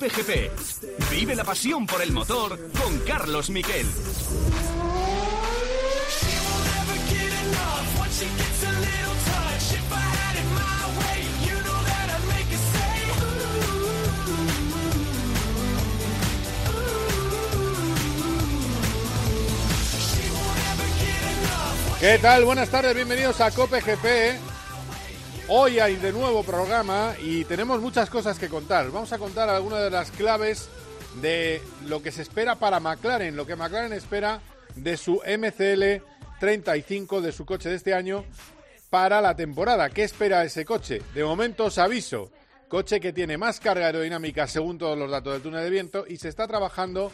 Cope GP. Vive la pasión por el motor con Carlos Miquel. ¿Qué tal? Buenas tardes, bienvenidos a Cope GP. Hoy hay de nuevo programa y tenemos muchas cosas que contar. Vamos a contar algunas de las claves de lo que se espera para McLaren, lo que McLaren espera de su MCL 35, de su coche de este año, para la temporada. ¿Qué espera ese coche? De momento os aviso, coche que tiene más carga aerodinámica según todos los datos del túnel de viento y se está trabajando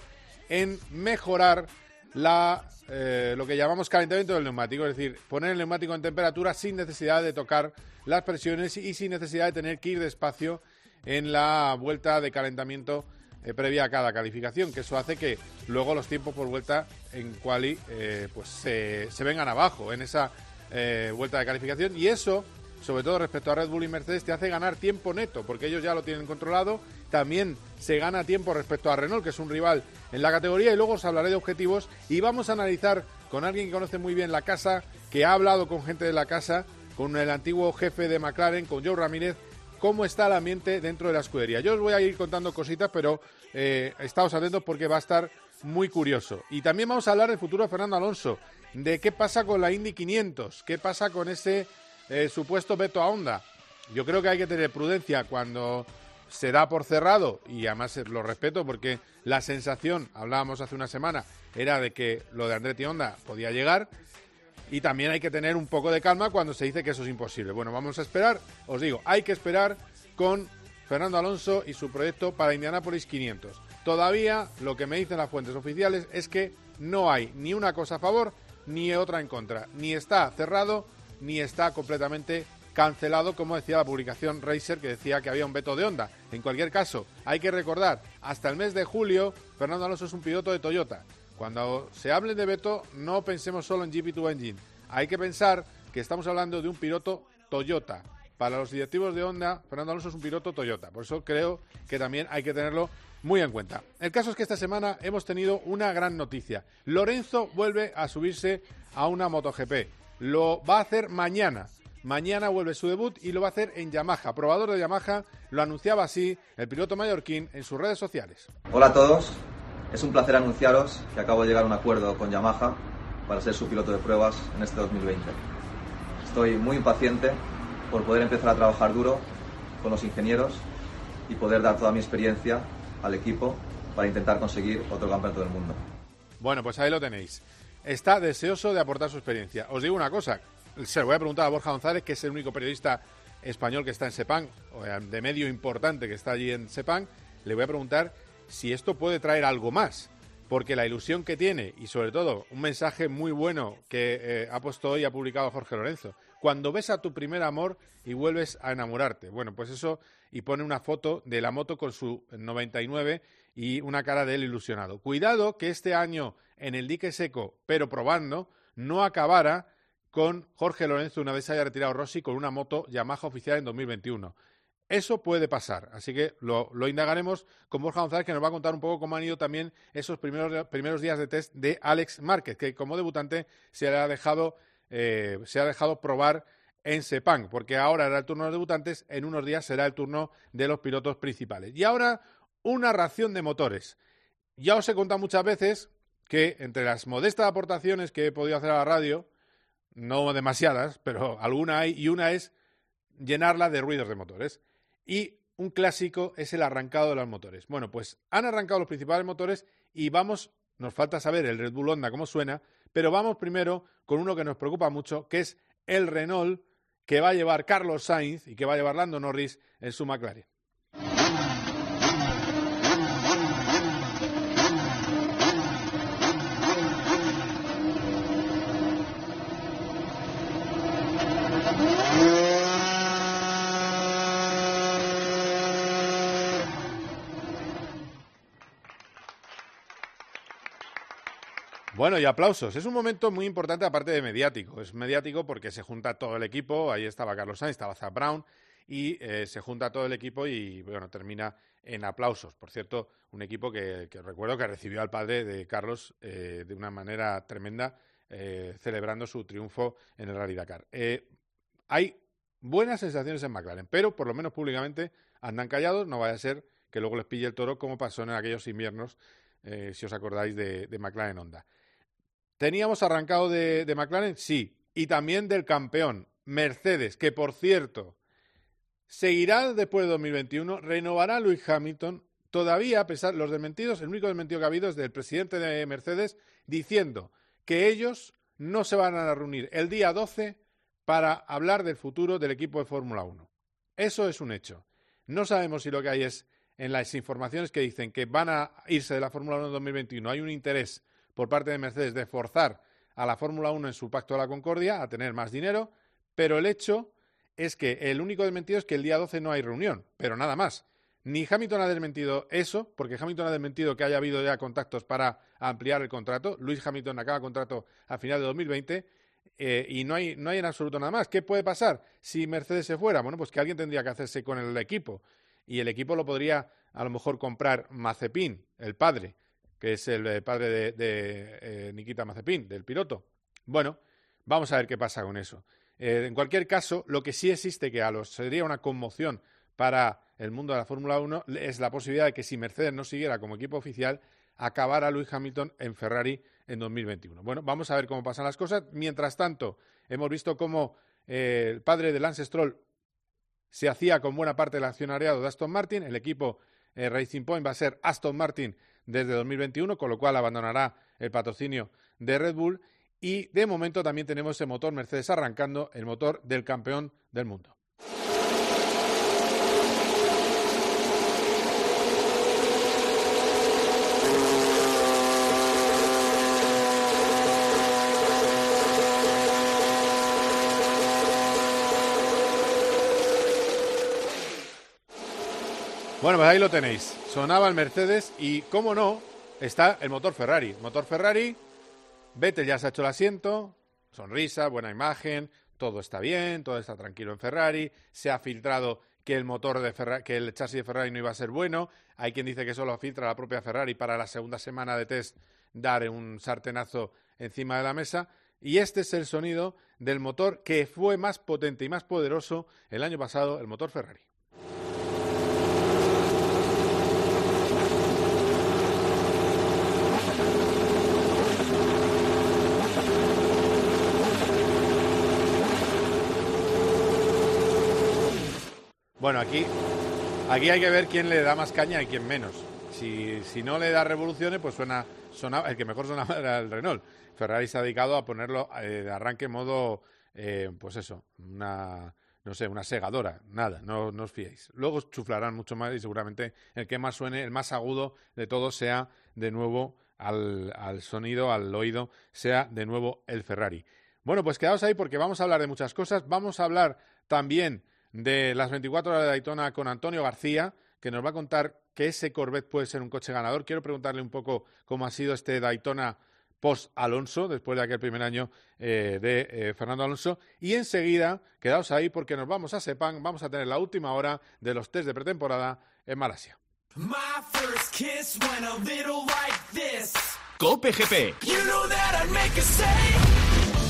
en mejorar la, eh, lo que llamamos calentamiento del neumático, es decir, poner el neumático en temperatura sin necesidad de tocar las presiones y sin necesidad de tener que ir despacio en la vuelta de calentamiento eh, previa a cada calificación, que eso hace que luego los tiempos por vuelta en quali eh, pues se, se, vengan abajo en esa vuelta de calificación. Y eso sobre todo respecto a Red Bull y Mercedes, te hace ganar tiempo neto, porque ellos ya lo tienen controlado. También se gana tiempo respecto a Renault, que es un rival en la categoría, y luego os hablaré de objetivos y vamos a analizar con alguien que conoce muy bien la casa, que ha hablado con gente de la casa, con el antiguo jefe de McLaren, con Joe Ramírez, cómo está el ambiente dentro de la escudería. Yo os voy a ir contando cositas, pero eh, estáos atentos porque va a estar muy curioso. Y también vamos a hablar del futuro de Fernando Alonso, de qué pasa con la Indy 500, qué pasa con ese eh, supuesto veto a Honda. Yo creo que hay que tener prudencia cuando se da por cerrado y además lo respeto porque la sensación, hablábamos hace una semana, era de que lo de Andretti Honda podía llegar y también hay que tener un poco de calma cuando se dice que eso es imposible. Bueno, vamos a esperar, os digo, hay que esperar con Fernando Alonso y su proyecto para Indianapolis 500. Todavía lo que me dicen las fuentes oficiales es que no hay ni una cosa a favor ni otra en contra, ni está cerrado ni está completamente cancelado, como decía la publicación Racer, que decía que había un veto de onda. En cualquier caso, hay que recordar, hasta el mes de julio, Fernando Alonso es un piloto de Toyota. Cuando se hable de veto, no pensemos solo en GP2 Engine. Hay que pensar que estamos hablando de un piloto Toyota. Para los directivos de Honda, Fernando Alonso es un piloto Toyota. Por eso creo que también hay que tenerlo muy en cuenta. El caso es que esta semana hemos tenido una gran noticia. Lorenzo vuelve a subirse a una MotoGP. Lo va a hacer mañana. Mañana vuelve su debut y lo va a hacer en Yamaha. Probador de Yamaha lo anunciaba así el piloto mallorquín en sus redes sociales. Hola a todos. Es un placer anunciaros que acabo de llegar a un acuerdo con Yamaha para ser su piloto de pruebas en este 2020. Estoy muy impaciente por poder empezar a trabajar duro con los ingenieros y poder dar toda mi experiencia al equipo para intentar conseguir otro campeonato del mundo. Bueno, pues ahí lo tenéis está deseoso de aportar su experiencia. Os digo una cosa, se lo voy a preguntar a Borja González, que es el único periodista español que está en Sepang, o de medio importante que está allí en Sepang, le voy a preguntar si esto puede traer algo más, porque la ilusión que tiene y sobre todo un mensaje muy bueno que eh, ha puesto hoy, ha publicado Jorge Lorenzo, cuando ves a tu primer amor y vuelves a enamorarte. Bueno, pues eso, y pone una foto de la moto con su 99 y una cara de él ilusionado. Cuidado que este año en el dique seco, pero probando, no acabara con Jorge Lorenzo una vez haya retirado Rossi con una moto Yamaha oficial en 2021. Eso puede pasar, así que lo, indagaremos con Borja González, que nos va a contar un poco cómo han ido también esos primeros, primeros días de test de Alex Márquez, que como debutante se ha dejado, eh, se ha dejado probar en Sepang, porque ahora era el turno de los debutantes, en unos días será el turno de los pilotos principales. Y ahora una ración de motores. Ya os he contado muchas veces que entre las modestas aportaciones que he podido hacer a la radio, no demasiadas, pero alguna hay, y una es llenarla de ruidos de motores. Y un clásico es el arrancado de los motores. Bueno, pues han arrancado los principales motores y vamos, nos falta saber el Red Bull Honda cómo suena, pero vamos primero con uno que nos preocupa mucho, que es el Renault que va a llevar Carlos Sainz y que va a llevar Lando Norris en su McLaren. Bueno, y aplausos. Es un momento muy importante aparte de mediático. Es mediático porque se junta todo el equipo. Ahí estaba Carlos Sainz, estaba Zach Brown y eh, se junta todo el equipo y bueno, termina en aplausos. Por cierto, un equipo que, recuerdo que recibió al padre de Carlos eh, de una manera tremenda, eh, celebrando su triunfo en el Rally Dakar. Eh, hay buenas sensaciones en McLaren, pero por lo menos públicamente andan callados, no vaya a ser que luego les pille el toro como pasó en aquellos inviernos, si os acordáis, de, de, McLaren Honda. ¿Teníamos arrancado de, McLaren? Sí, y también del campeón, Mercedes, que por cierto, seguirá después de 2021, renovará Luis Hamilton, todavía, a pesar de los desmentidos, el único desmentido que ha habido es del presidente de Mercedes diciendo que ellos no se van a reunir el día 12 para hablar del futuro del equipo de Fórmula 1. Eso es un hecho. No sabemos si lo que hay es en las informaciones que dicen que van a irse de la Fórmula 1 en 2021. Hay un interés por parte de Mercedes de forzar a la Fórmula 1 en su pacto de la concordia a tener más dinero, pero el hecho es que el único desmentido es que el día 12 no hay reunión, pero nada más. Ni Hamilton ha desmentido eso, porque Hamilton ha desmentido que haya habido ya contactos para ampliar el contrato. Luis Hamilton acaba contrato a final de 2020 eh, y no hay, no hay en absoluto nada más. ¿Qué puede pasar si Mercedes se fuera? Bueno, pues que alguien tendría que hacerse con el equipo y el equipo lo podría a lo mejor comprar Mazepin, el padre, que es el eh, padre de, eh, Nikita Mazepin, del piloto. Bueno, vamos a ver qué pasa con eso. Eh, en cualquier caso, lo que sí existe, que a los sería una conmoción para el mundo de la Fórmula 1, es la posibilidad de que si Mercedes no siguiera como equipo oficial, acabara Lewis Hamilton en Ferrari en 2021. Bueno, vamos a ver cómo pasan las cosas. Mientras tanto, hemos visto cómo el padre de Lance Stroll se hacía con buena parte del accionariado de Aston Martin. El equipo Racing Point va a ser Aston Martin desde 2021, con lo cual abandonará el patrocinio de Red Bull. Y de momento también tenemos el motor Mercedes arrancando, el motor del campeón del mundo. Bueno, pues ahí lo tenéis. Sonaba el Mercedes y, cómo no, está el motor Ferrari. Motor Ferrari Vettel ya se ha hecho el asiento, sonrisa, buena imagen, todo está bien, todo está tranquilo en Ferrari, se ha filtrado que el motor de que el chasis de Ferrari no iba a ser bueno, hay quien dice que solo filtra la propia Ferrari para la segunda semana de test dar un sartenazo encima de la mesa y este es el sonido del motor que fue más potente y más poderoso el año pasado, el motor Ferrari. Bueno, aquí, aquí hay que ver quién le da más caña y quién menos. Si, si no le da revoluciones, pues suena, el que mejor sonaba era el Renault. Ferrari se ha dedicado a ponerlo eh, de arranque modo, eh, pues eso, una, no sé, una segadora, nada, no, no, os fiéis. Luego chuflarán mucho más y seguramente el que más suene, el más agudo de todos sea de nuevo al, al, sonido, al oído, sea de nuevo el Ferrari. Bueno, pues quedaos ahí porque vamos a hablar de muchas cosas. Vamos a hablar también de las 24 horas de Daytona con Antonio García, que nos va a contar que ese Corvette puede ser un coche ganador. Quiero preguntarle un poco cómo ha sido este Daytona post Alonso, después de aquel primer año eh, de eh, Fernando Alonso. Y enseguida, quedaos ahí porque nos vamos a Sepang, vamos a tener la última hora de los test de pretemporada en Malasia. Cope GP.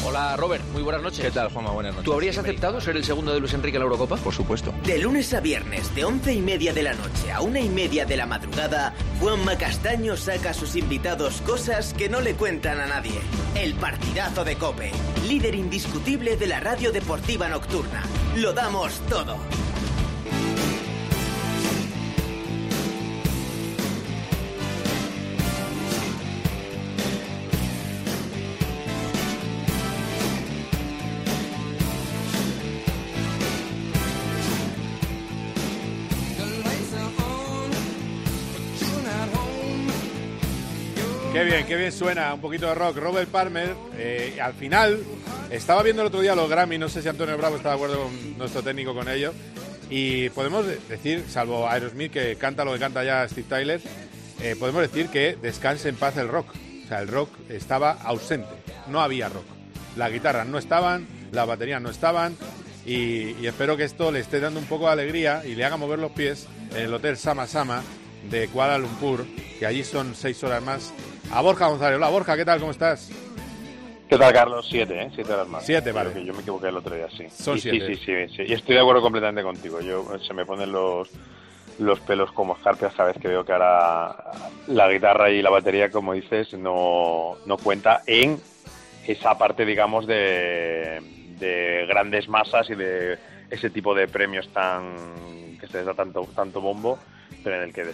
Hola Robert, muy buenas noches. ¿Qué tal, Juanma? Buenas noches. ¿Tú habrías aceptado ser el segundo de Luis Enrique en la Eurocopa? Por supuesto. De lunes a viernes, de once y media de la noche a una y media de la madrugada, Juanma Castaño saca a sus invitados cosas que no le cuentan a nadie. El partidazo de Cope, líder indiscutible de la radio deportiva nocturna. Lo damos todo. Qué bien suena, un poquito de rock. Robert Palmer, eh, al final, estaba viendo el otro día los Grammy, no sé si Antonio Bravo está de acuerdo con nuestro técnico con ello, y podemos decir, salvo Aerosmith que canta lo que canta ya Steve Tyler, eh, podemos decir que descanse en paz el rock. O sea, el rock estaba ausente, no había rock. Las guitarras no estaban, las baterías no estaban, y, y espero que esto le esté dando un poco de alegría y le haga mover los pies en el Hotel Sama Sama de Kuala Lumpur, que allí son seis horas más, a Borja González. Hola Borja, ¿qué tal? ¿Cómo estás? ¿Qué tal, Carlos? Siete, ¿eh? Siete horas más. Siete, vale. yo me equivoqué el otro día, sí. Son siete. Sí, sí, sí, sí, Y estoy de acuerdo completamente contigo. Yo Se me ponen los, los pelos como escarpias cada vez que veo que ahora la guitarra y la batería, como dices, no, no cuenta en esa parte, digamos, de, de grandes masas y de ese tipo de premios tan que se les da tanto, tanto bombo en el que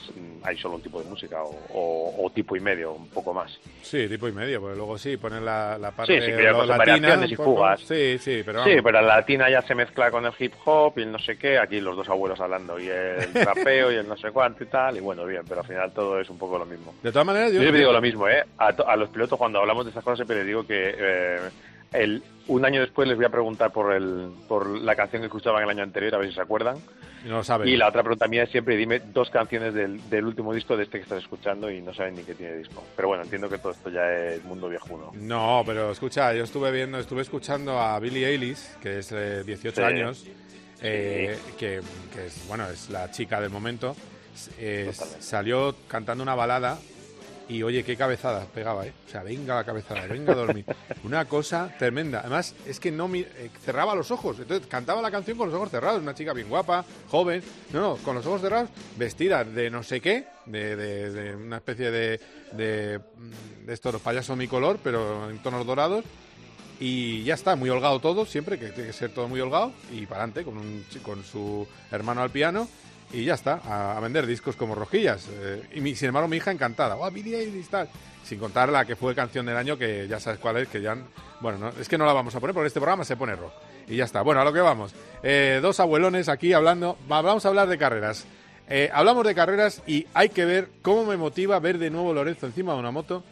hay solo un tipo de música o, tipo y medio, un poco más. Sí, tipo y medio, porque luego sí, ponen la, la parte sí, sí, latina. y fugas. Sí, sí, pero Sí, pero la latina ya se mezcla con el hip hop y el no sé qué, aquí los dos abuelos hablando, y el rapeo y el no sé cuánto y tal, y bueno, bien, pero al final todo es un poco lo mismo. De todas maneras, yo... yo digo lo mismo, ¿eh? A, los pilotos cuando hablamos de esas cosas siempre les digo que... Eh, el, un año después les voy a preguntar por, el, por la canción que escuchaban el año anterior, a ver si se acuerdan. No saben. Y la otra pregunta mía es siempre dime dos canciones del, del, último disco de este que estás escuchando y no saben ni qué tiene disco. Pero bueno, entiendo que todo esto ya es mundo viejuno. No, pero escucha, yo estuve viendo, estuve escuchando a Billie Eilish, que es de 18 años, eh, que, que, es, bueno, es la chica del momento. salió cantando una balada y oye, qué cabezada pegaba, ¿eh? O sea, venga la cabezada, venga a dormir. Una cosa tremenda. Además, es que no eh, cerraba los ojos. Entonces, cantaba la canción con los ojos cerrados. Una chica bien guapa, joven. No, no, con los ojos cerrados, vestida de no sé qué, de, de, una especie de, de, mm, de estos payasos mi color, pero en tonos dorados. Y ya está, muy holgado todo, siempre, que tiene que ser todo muy holgado. Y para adelante, con, un, con su hermano al piano y ya está, a, vender discos como rojillas. Eh, y mi, sin embargo, mi hija encantada, ¡oh, Billie tal! Sin contar la que fue canción del año, que ya sabes cuál es, que ya. Bueno, no, es que no la vamos a poner porque este programa se pone rock. Y ya está. Bueno, a lo que vamos. Eh, dos abuelones aquí hablando. Vamos a hablar de carreras. Eh, hablamos de carreras y hay que ver cómo me motiva ver de nuevo Lorenzo encima de una moto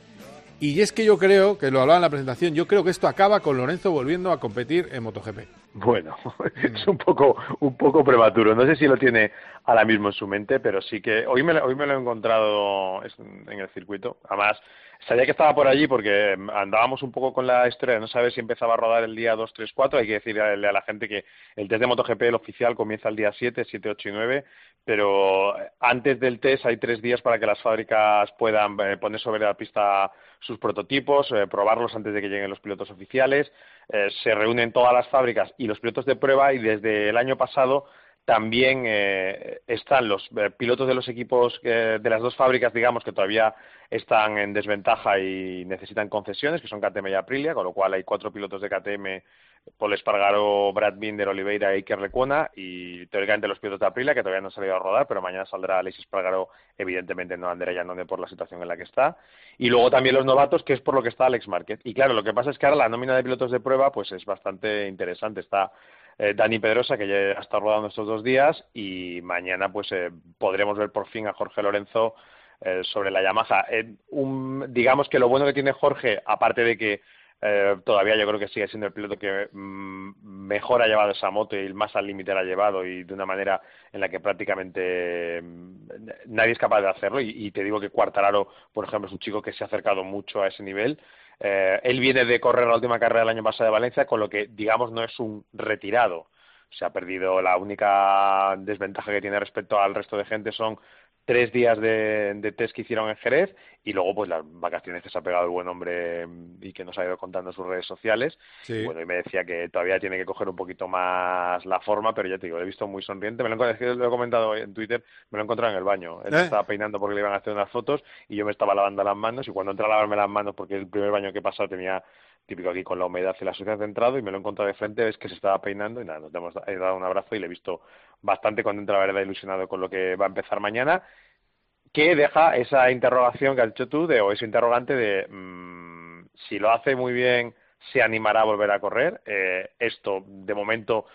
y es que yo creo, que lo hablaba en la presentación, yo creo que esto acaba con Lorenzo volviendo a competir en MotoGP. Bueno, es un poco, un poco prematuro. No sé si lo tiene ahora mismo en su mente, pero sí que hoy me, hoy me lo he encontrado en el circuito. Además, sabía que estaba por allí porque andábamos un poco con la historia no saber si empezaba a rodar el día 2, 3, 4. Hay que decirle a la gente que el test de MotoGP, el oficial, comienza el día 7, 7, 8 y 9, pero antes del test hay tres días para que las fábricas puedan eh, poner sobre la pista sus prototipos, eh, probarlos antes de que lleguen los pilotos oficiales. Eh, se reúnen todas las fábricas y los pilotos de prueba y desde el año pasado también eh, están los pilotos de los equipos de las dos fábricas, digamos, que todavía están en desventaja y necesitan concesiones, que son KTM y Aprilia, con lo cual hay cuatro pilotos de KTM Paul Espargaro, Brad Binder, Oliveira y Iker Lecuona y teóricamente los pilotos de Aprilia que todavía no han salido a rodar, pero mañana saldrá Alexis Espargaro, evidentemente no Andrea Yanone por la situación en la que está. Y luego también los novatos, que es por lo que está Alex Márquez. Y claro, lo que pasa es que ahora la nómina de pilotos de prueba pues es bastante interesante. Está eh, Dani Pedrosa, que ya ha estado rodando estos dos días, y mañana pues eh, podremos ver por fin a Jorge Lorenzo eh, sobre la Yamaha. digamos que lo bueno que tiene Jorge, aparte de que eh, todavía yo creo que sigue siendo el piloto que mm, mejor ha llevado esa moto y más al límite la ha llevado y de una manera en la que prácticamente mm, nadie es capaz de hacerlo y, te digo que Cuartararo, por ejemplo, es un chico que se ha acercado mucho a ese nivel. Eh, él viene de correr la última carrera del año pasado de Valencia, con lo que digamos no es un retirado. Se ha perdido la única desventaja que tiene respecto al resto de gente son tres días de, test que hicieron en Jerez y luego pues las vacaciones que se ha pegado el buen hombre y que nos ha ido contando en sus redes sociales. Y bueno, y me decía que todavía tiene que coger un poquito más la forma, pero ya te digo, lo he visto muy sonriente. Me lo, lo he comentado en Twitter, me lo he encontrado en el baño. Él ¿Eh? estaba peinando porque le iban a hacer unas fotos y yo me estaba lavando las manos y cuando entré a lavarme las manos porque el primer baño que he pasado tenía típico aquí con la humedad y la suciedad de entrado y me lo he encontrado de frente, ves que se estaba peinando y nada, nos hemos dado un abrazo y le he visto bastante contento, la verdad, ilusionado con lo que va a empezar mañana, que deja esa interrogación que has dicho tú, de, o ese interrogante de mmm, si lo hace muy bien, se animará a volver a correr. Eh, esto, de momento,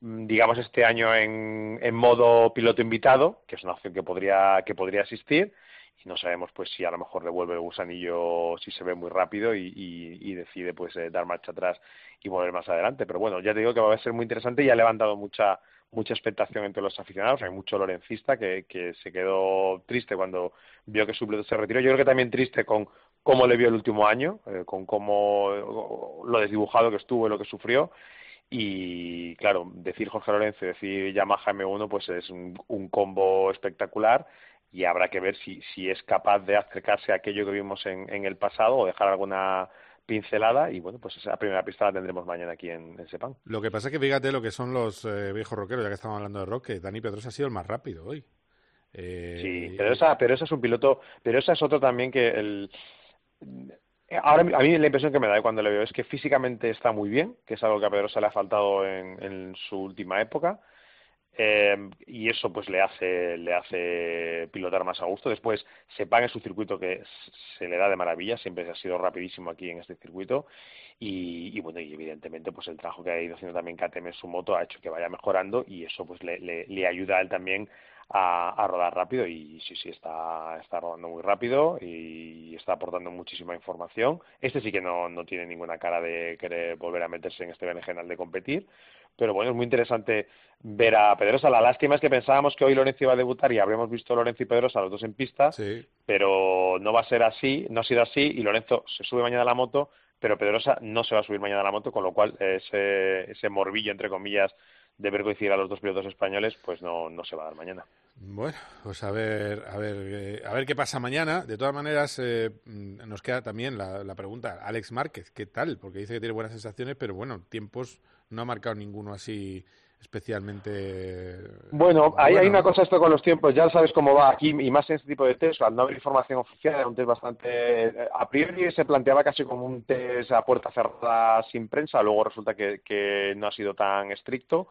mm, digamos este año en, en modo piloto invitado, que es una opción que podría, que podría existir, y no sabemos pues si a lo mejor devuelve el gusanillo si se ve muy rápido y, y, decide pues eh, dar marcha atrás y volver más adelante. Pero bueno ya te digo que va a ser muy interesante y ha levantado mucha mucha expectación entre los aficionados. Hay mucho lorencista que, que se quedó triste cuando vio que su piloto se retiró. Yo creo que también triste con cómo le vio el último año eh, con cómo lo desdibujado que estuvo y lo que sufrió. Y claro, decir Jorge Lorenzo y decir Yamaha M1 pues es un, un combo espectacular y habrá que ver si, si es capaz de acercarse a aquello que vimos en, en el pasado o dejar alguna pincelada y bueno, pues esa primera pista la tendremos mañana aquí en, en Sepang. Lo que pasa es que fíjate lo que son los eh, viejos rockeros, ya que estamos hablando de rock, que Dani Pedrosa ha sido el más rápido hoy. Eh, sí, pero esa, pero esa es un piloto, pero esa es otro también que el Ahora, a mí la impresión que me da cuando le veo es que físicamente está muy bien, que es algo que a Pedrosa le ha faltado en, en su última época. Eh, y eso pues le hace le hace pilotar más a gusto. Después se paga en su circuito que se le da de maravilla. Siempre ha sido rapidísimo aquí en este circuito. Y, y, bueno y evidentemente pues el trabajo que ha ido haciendo también KTM en su moto ha hecho que vaya mejorando y eso pues le, le, le ayuda a él también a, a, rodar rápido. Y sí, sí, está, está rodando muy rápido y está aportando muchísima información. Este sí que no, no tiene ninguna cara de querer volver a meterse en este berenjenal de competir, pero bueno, es muy interesante ver a Pedrosa. La lástima es que pensábamos que hoy Lorenzo iba a debutar y habríamos visto a Lorenzo y Pedrosa los dos en pista, sí. pero no va a ser así, no ha sido así y Lorenzo se sube mañana a la moto, pero Pedrosa no se va a subir mañana a la moto, con lo cual ese, ese morbillo, entre comillas, de ver coincidir a los dos pilotos españoles, pues no, no se va a dar mañana. Bueno, pues a ver, a ver, eh, a ver qué pasa mañana. De todas maneras, eh, nos queda también la, la, pregunta, Alex Márquez, ¿qué tal? Porque dice que tiene buenas sensaciones, pero bueno, tiempos no ha marcado ninguno así especialmente bueno, ahí bueno. hay una cosa esto con los tiempos ya sabes cómo va aquí y más en este tipo de test al no haber información oficial era un test bastante a priori se planteaba casi como un test a puerta cerrada sin prensa luego resulta que, que no ha sido tan estricto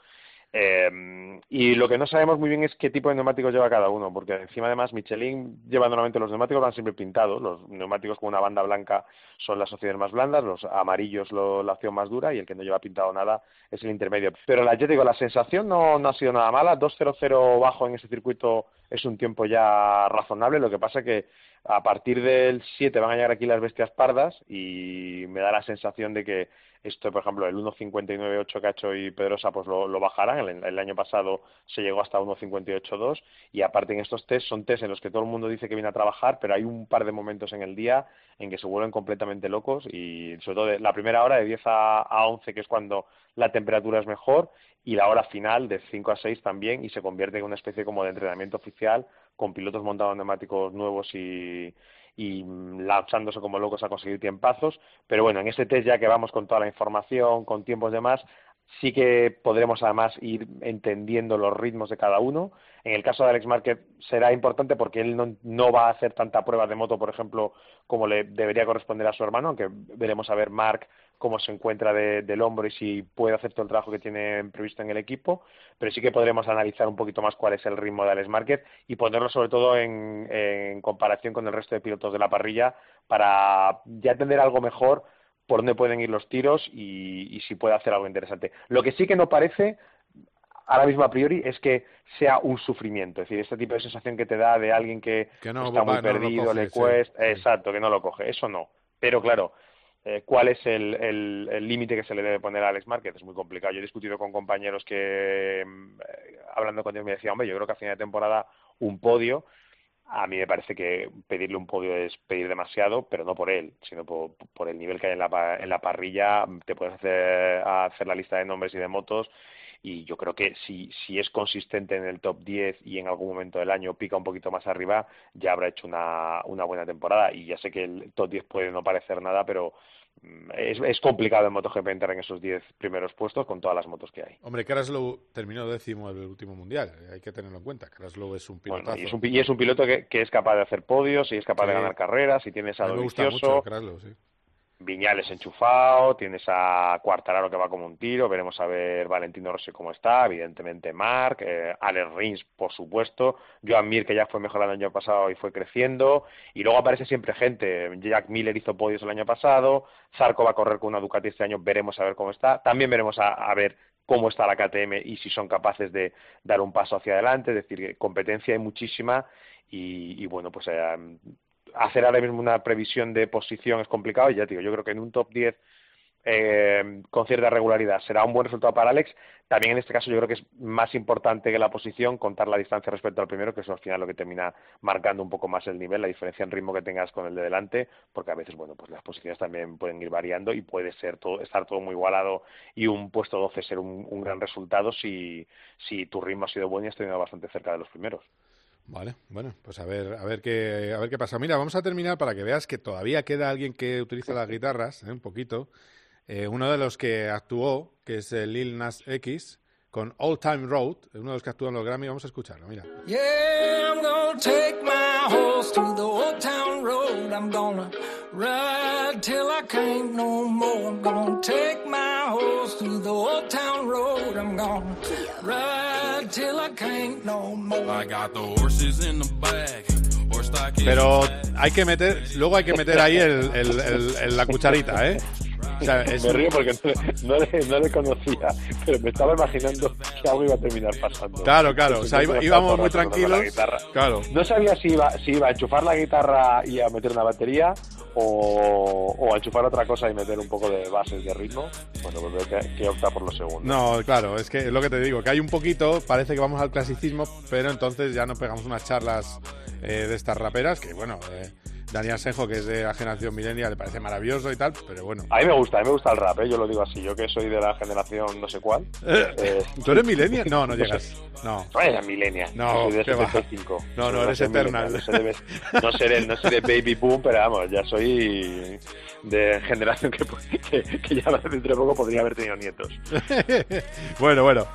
eh, y lo que no sabemos muy bien es qué tipo de neumáticos lleva cada uno, porque encima además Michelin lleva normalmente los neumáticos van siempre pintados, los neumáticos con una banda blanca son las opciones más blandas, los amarillos lo, la opción más dura y el que no lleva pintado nada es el intermedio. Pero la, yo digo, la sensación no, no ha sido nada mala, 2.00 bajo en ese circuito es un tiempo ya razonable, lo que pasa que a partir del 7 van a llegar aquí las bestias pardas y me da la sensación de que esto, por ejemplo, el 1.59.8 que ha hecho y Pedrosa, pues lo, lo bajarán. El, año pasado se llegó hasta 1.58.2 y aparte en estos test son test en los que todo el mundo dice que viene a trabajar, pero hay un par de momentos en el día en que se vuelven completamente locos y sobre todo la primera hora de 10 a, a 11, que es cuando la temperatura es mejor, y la hora final de 5 a 6 también y se convierte en una especie como de entrenamiento oficial con pilotos montados neumáticos nuevos y, y lanzándose como locos a conseguir tiempazos. Pero bueno, en este test ya que vamos con toda la información, con tiempos demás, sí que podremos además ir entendiendo los ritmos de cada uno. En el caso de Alex Márquez será importante porque él no, no, va a hacer tanta prueba de moto, por ejemplo, como le debería corresponder a su hermano, aunque veremos a ver Marc cómo se encuentra de, del hombro y si puede hacer todo el trabajo que tiene previsto en el equipo, pero sí que podremos analizar un poquito más cuál es el ritmo de Alex Márquez y ponerlo sobre todo en, en comparación con el resto de pilotos de la parrilla para ya tener algo mejor por dónde pueden ir los tiros y, y si puede hacer algo interesante. Lo que sí que no parece ahora mismo a priori es que sea un sufrimiento, es decir, este tipo de sensación que te da de alguien que, que no, está papá, muy perdido, no coge, le cuesta, sí. exacto, que no lo coge, eso no. Pero claro, eh, ¿cuál es el límite que se le debe poner a Alex Márquez? Es muy complicado. Yo he discutido con compañeros que, eh, hablando con ellos, me decían, hombre, yo creo que a final de temporada un podio, a mí me parece que pedirle un podio es pedir demasiado, pero no por él, sino por, por el nivel que hay en la, en la parrilla. Te puedes hacer, hacer la lista de nombres y de motos y yo creo que si, si es consistente en el top 10 y en algún momento del año pica un poquito más arriba, ya habrá hecho una, una buena temporada. Y ya sé que el top 10 puede no parecer nada, pero mm, es, es complicado en MotoGP entrar en esos 10 primeros puestos con todas las motos que hay. Hombre, Karaslow terminó décimo el último mundial, hay que tenerlo en cuenta. Karaslow es un pilotazo. Bueno, y, es un, y es un piloto que, que, es capaz de hacer podios y es capaz sí. de ganar carreras y tiene esa Me gusta mucho Karaslow, sí. Viñales enchufado, tienes a Cuartararo que va como un tiro, veremos a ver Valentino Rossi cómo está, evidentemente Marc, eh, Alex Rins, por supuesto, Joan Mir que ya fue mejorando el año pasado y fue creciendo, y luego aparece siempre gente, Jack Miller hizo podios el año pasado, Zarco va a correr con una Ducati este año, veremos a ver cómo está, también veremos a, a ver cómo está la KTM y si son capaces de dar un paso hacia adelante, es decir, competencia hay muchísima y, y bueno, pues eh, hacer ahora mismo una previsión de posición es complicado y ya digo, yo creo que en un top 10 eh, con cierta regularidad. Será un buen resultado para Alex. También en este caso yo creo que es más importante que la posición contar la distancia respecto al primero, que es al final lo que termina marcando un poco más el nivel, la diferencia en ritmo que tengas con el de delante, porque a veces, bueno, pues las posiciones también pueden ir variando y puede ser todo, estar todo muy igualado y un puesto 12 ser un, un gran resultado si, si tu ritmo ha sido bueno y has tenido bastante cerca de los primeros. Vale, bueno, pues a ver, a ver qué, a ver qué pasa. Mira, vamos a terminar para que veas que todavía queda alguien que utiliza las guitarras, ¿eh? un poquito. Eh, uno de los que actuó, que es el Lil Nas X, con Old Time Road, uno de los que actuó en los Grammy, vamos a escucharlo, mira. Yeah, I'm gonna take my horse to the old town road. I'm gonna ride till I can't no more. I'm gonna take my horse to the old town road. I'm gonna ride till I can't no more. I got the horses in the back. Pero hay que meter, luego hay que meter ahí el, el, el, la cucharita, ¿eh? Me río porque no, le, conocía, pero me estaba imaginando que algo iba a terminar pasando. Claro, claro, o sea, íbamos muy tranquilos. Claro. No sabía si iba, si iba a enchufar la guitarra y a meter una batería o, o a enchufar otra cosa y meter un poco de bases de ritmo. Bueno, pues que, que opta por lo segundo. No, claro, es que es lo que te digo, que hay un poquito, parece que vamos al clasicismo, pero entonces ya nos pegamos unas charlas eh, de estas raperas que, bueno. Eh, Daniel Senjo, que es de la generación millennial, le parece maravilloso y tal, pero bueno. A mí me gusta, a mí me gusta el rap, ¿eh? yo lo digo así, yo que soy de la generación no sé cuál. Eh, eh, ¿Tú eres millennial? No, no llegas. No. No eres millennial. No, soy de 75. No, no, eres eternal. No, seré, no de baby boom, pero vamos, ya soy de generación que, que, que ya dentro de poco podría haber tenido nietos. bueno, bueno.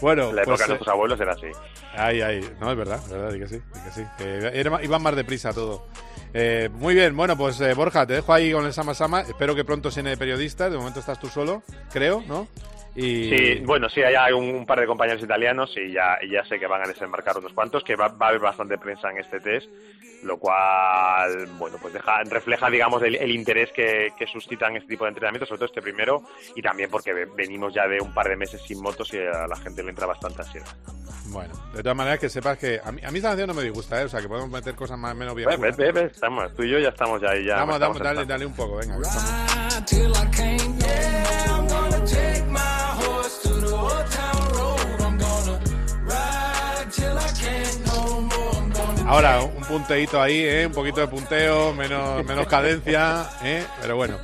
Bueno, la época pues, de nuestros abuelos era así. Ay, ay, no, es verdad, es verdad, que sí, que sí. Que iban más deprisa todo. Eh, muy bien, bueno, pues eh, Borja, te dejo ahí con el Sama Sama. Espero que pronto se de periodistas. De momento estás tú solo, creo, ¿no? Y... Sí, bueno, sí, hay un, par de compañeros italianos y ya, ya sé que van a desembarcar unos cuantos, que va, va, a haber bastante prensa en este test, lo cual, bueno, pues deja, refleja, digamos, el, el interés que, que, suscitan este tipo de entrenamientos, sobre todo este primero, y también porque venimos ya de un par de meses sin motos y a la gente le entra bastante ansiedad. Bueno, de todas maneras que sepas que a mí, a mí esta canción no me disgusta, ¿eh? o sea, que podemos meter cosas más menos bien. estamos, tú y yo ya estamos ya ahí. Ya vamos, damos, dale, dale un poco, venga. Ahora, un punteito ahí, ¿eh? un poquito de punteo, menos, menos cadencia, ¿eh? pero bueno.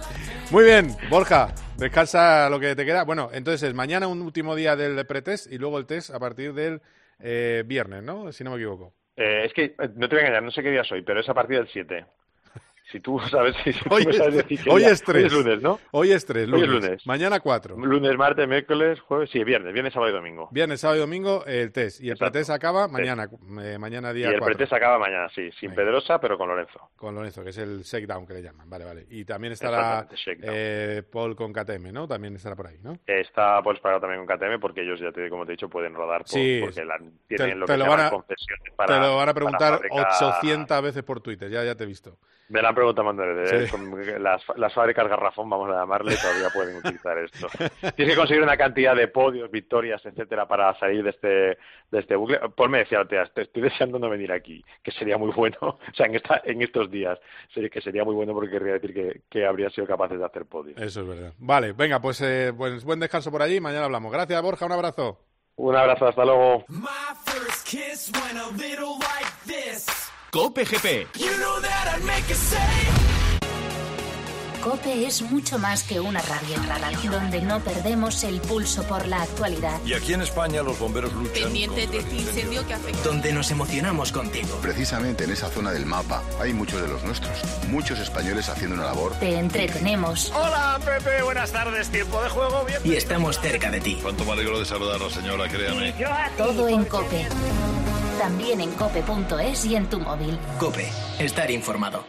Muy bien, Borja, descansa lo que te queda. Bueno, entonces mañana un último día del pretest y luego el test a partir del eh, viernes, ¿no? Si no me equivoco. Eh, es que no te voy a engañar, no sé qué día soy, pero es a partir del 7. Si tú sabes, si hoy, tú sabes decir hoy es 3. Hoy es lunes, ¿no? Hoy es 3, lunes. Hoy es lunes. Mañana 4. Lunes, martes, miércoles, jueves, sí, viernes, viernes, sábado y domingo. Viernes, sábado y domingo el test. Y el pretest acaba mañana, eh, mañana día 4. Y el 4. pretest acaba mañana, sí, sin. Pedrosa, pero con Lorenzo. Con Lorenzo, que es el shakedown que le llaman. Vale, vale. Y también estará eh, Paul con KTM, ¿no? También estará por ahí, ¿no? Está Paul Espargaro también con KTM porque ellos, ya te, como te he dicho, pueden rodar por, sí, porque la, tienen te, lo te que lo se van a, concesiones para Te lo van a preguntar fabricar... 800 veces por Twitter, ya, ya te he visto. Me la han preguntado Manuel, sí. las, las fábricas garrafón, vamos a llamarle, todavía pueden utilizar esto. Tienes que conseguir una cantidad de podios, victorias, etcétera, para salir de este, de este bucle. Paul me decía, te estoy deseando no venir aquí, que sería muy bueno, o sea, en, esta, en estos días, que sería muy bueno porque querría decir que, que habría sido capaces de hacer podios. Eso es verdad. Vale, venga, pues, eh, pues buen descanso por allí, mañana hablamos. Gracias, Borja, un abrazo. Un abrazo, hasta luego. Cope GP. Cope es mucho más que una radio, donde no perdemos el pulso por la actualidad. Y aquí en España los bomberos luchan pendiente de este incendio que afecta. Donde nos emocionamos contigo. Precisamente en esa zona del mapa hay muchos de los nuestros, muchos españoles haciendo una labor. Te entretenemos. Hola Pepe, buenas tardes, tiempo de juego, bien. Y estamos cerca de ti. Cuánto me alegro de saludarla, señora, créame. Todo en Cope. También en cope.es y en tu móvil. Cope, estar informado.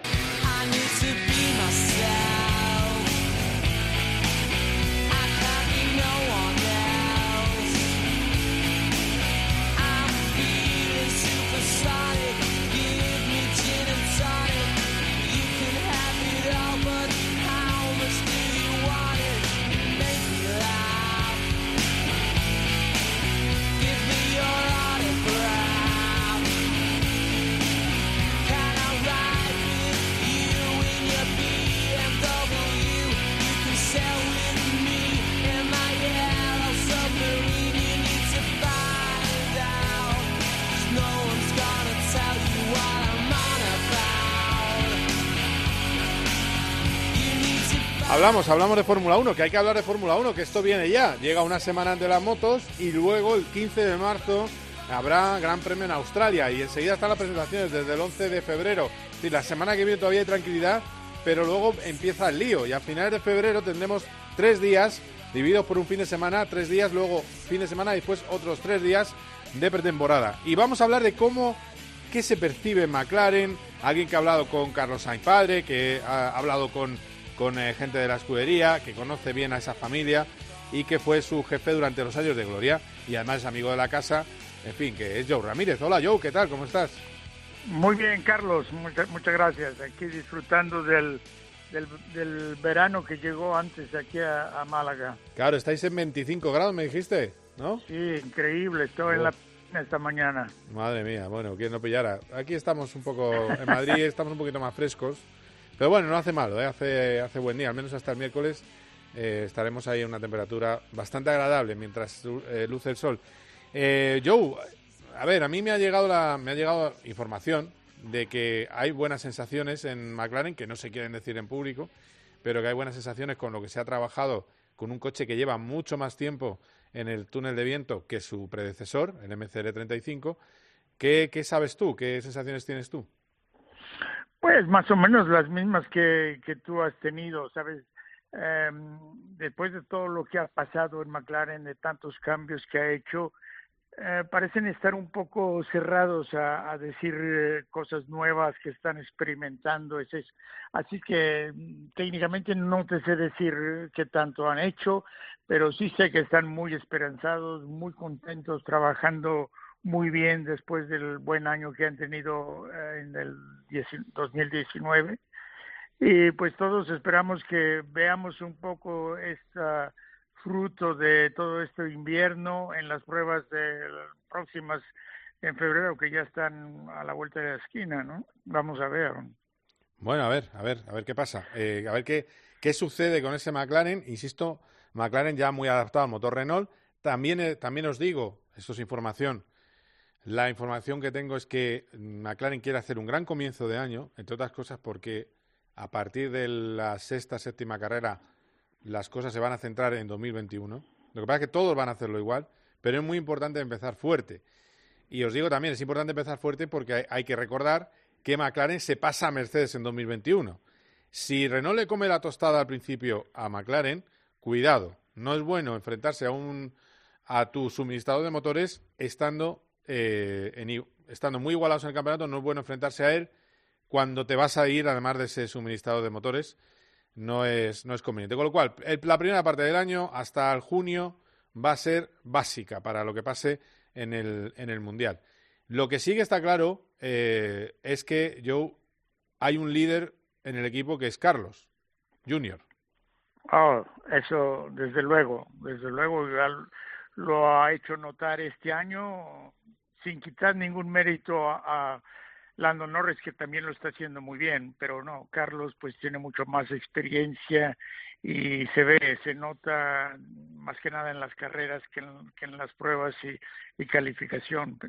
Hablamos, hablamos de Fórmula 1, que hay que hablar de Fórmula 1, que esto viene ya. Llega una semana de las motos y luego el 15 de marzo habrá Gran Premio en Australia y enseguida están las presentaciones desde el 11 de febrero. Sí, la semana que viene todavía hay tranquilidad, pero luego empieza el lío y a finales de febrero tendremos tres días divididos por un fin de semana, tres días, luego fin de semana y después otros tres días de pretemporada. Y vamos a hablar de cómo, qué se percibe en McLaren, alguien que ha hablado con Carlos Sainz padre, que ha hablado con, con eh, gente de la escudería, que conoce bien a esa familia y que fue su jefe durante los años de gloria y además es amigo de la casa, en fin, que es Joe Ramírez. Hola Joe, ¿qué tal? ¿Cómo estás? Muy bien, Carlos, muchas, muchas gracias. Aquí disfrutando del, del, del verano que llegó antes aquí a, a Málaga. Claro, estáis en 25 grados, me dijiste, ¿no? Sí, increíble, estoy en la esta mañana. Madre mía, bueno, quién no pillara. Aquí estamos un poco, en Madrid estamos un poquito más frescos, pero bueno, no hace malo, ¿eh? hace, hace buen día, al menos hasta el miércoles eh, estaremos ahí en una temperatura bastante agradable mientras eh, luce el sol. Joe, a ver, a mí me ha llegado la, me ha llegado información de que hay buenas sensaciones en McLaren que no se quieren decir en público, pero que hay buenas sensaciones con lo que se ha trabajado con un coche que lleva mucho más tiempo en el túnel de viento que su predecesor, el MCL35. ¿Qué, qué sabes tú? ¿Qué sensaciones tienes tú? Pues más o menos las mismas que, que tú has tenido, ¿sabes? Eh, después de todo lo que ha pasado en McLaren, de tantos cambios que ha hecho, eh, parecen estar un poco cerrados a, a decir eh, cosas nuevas que están experimentando. Es, así que mm, técnicamente no te sé decir qué tanto han hecho, pero sí sé que están muy esperanzados, muy contentos, trabajando muy bien después del buen año que han tenido eh, en el 2019. Y pues todos esperamos que veamos un poco esta fruto de todo este invierno en las pruebas de próximas en febrero que ya están a la vuelta de la esquina, ¿no? Vamos a ver. Bueno, a ver, a ver, a ver qué pasa. Eh, a ver qué, qué sucede con ese McLaren. Insisto, McLaren ya muy adaptado al motor Renault. También, eh, también os digo, esto es información, la información que tengo es que McLaren quiere hacer un gran comienzo de año, entre otras cosas porque a partir de la sexta, séptima carrera las cosas se van a centrar en 2021. Lo que pasa es que todos van a hacerlo igual, pero es muy importante empezar fuerte. Y os digo también, es importante empezar fuerte porque hay, que recordar que McLaren se pasa a Mercedes en 2021. Si Renault le come la tostada al principio a McLaren, cuidado, no es bueno enfrentarse a un a tu suministrador de motores estando eh, en, estando muy igualados en el campeonato, no es bueno enfrentarse a él cuando te vas a ir, además de ese suministrador de motores, no es, no es conveniente. Con lo cual, el, la primera parte del año, hasta el junio, va a ser básica para lo que pase en el, en el Mundial. Lo que sí que está claro eh, es que Joe, hay un líder en el equipo que es Carlos Junior. Oh, eso desde luego, desde luego lo ha hecho notar este año sin quitar ningún mérito a, Lando Norris que también lo está haciendo muy bien, pero no, Carlos pues tiene mucho más experiencia y se ve, se nota más que nada en las carreras que en, que en las pruebas y, y calificación.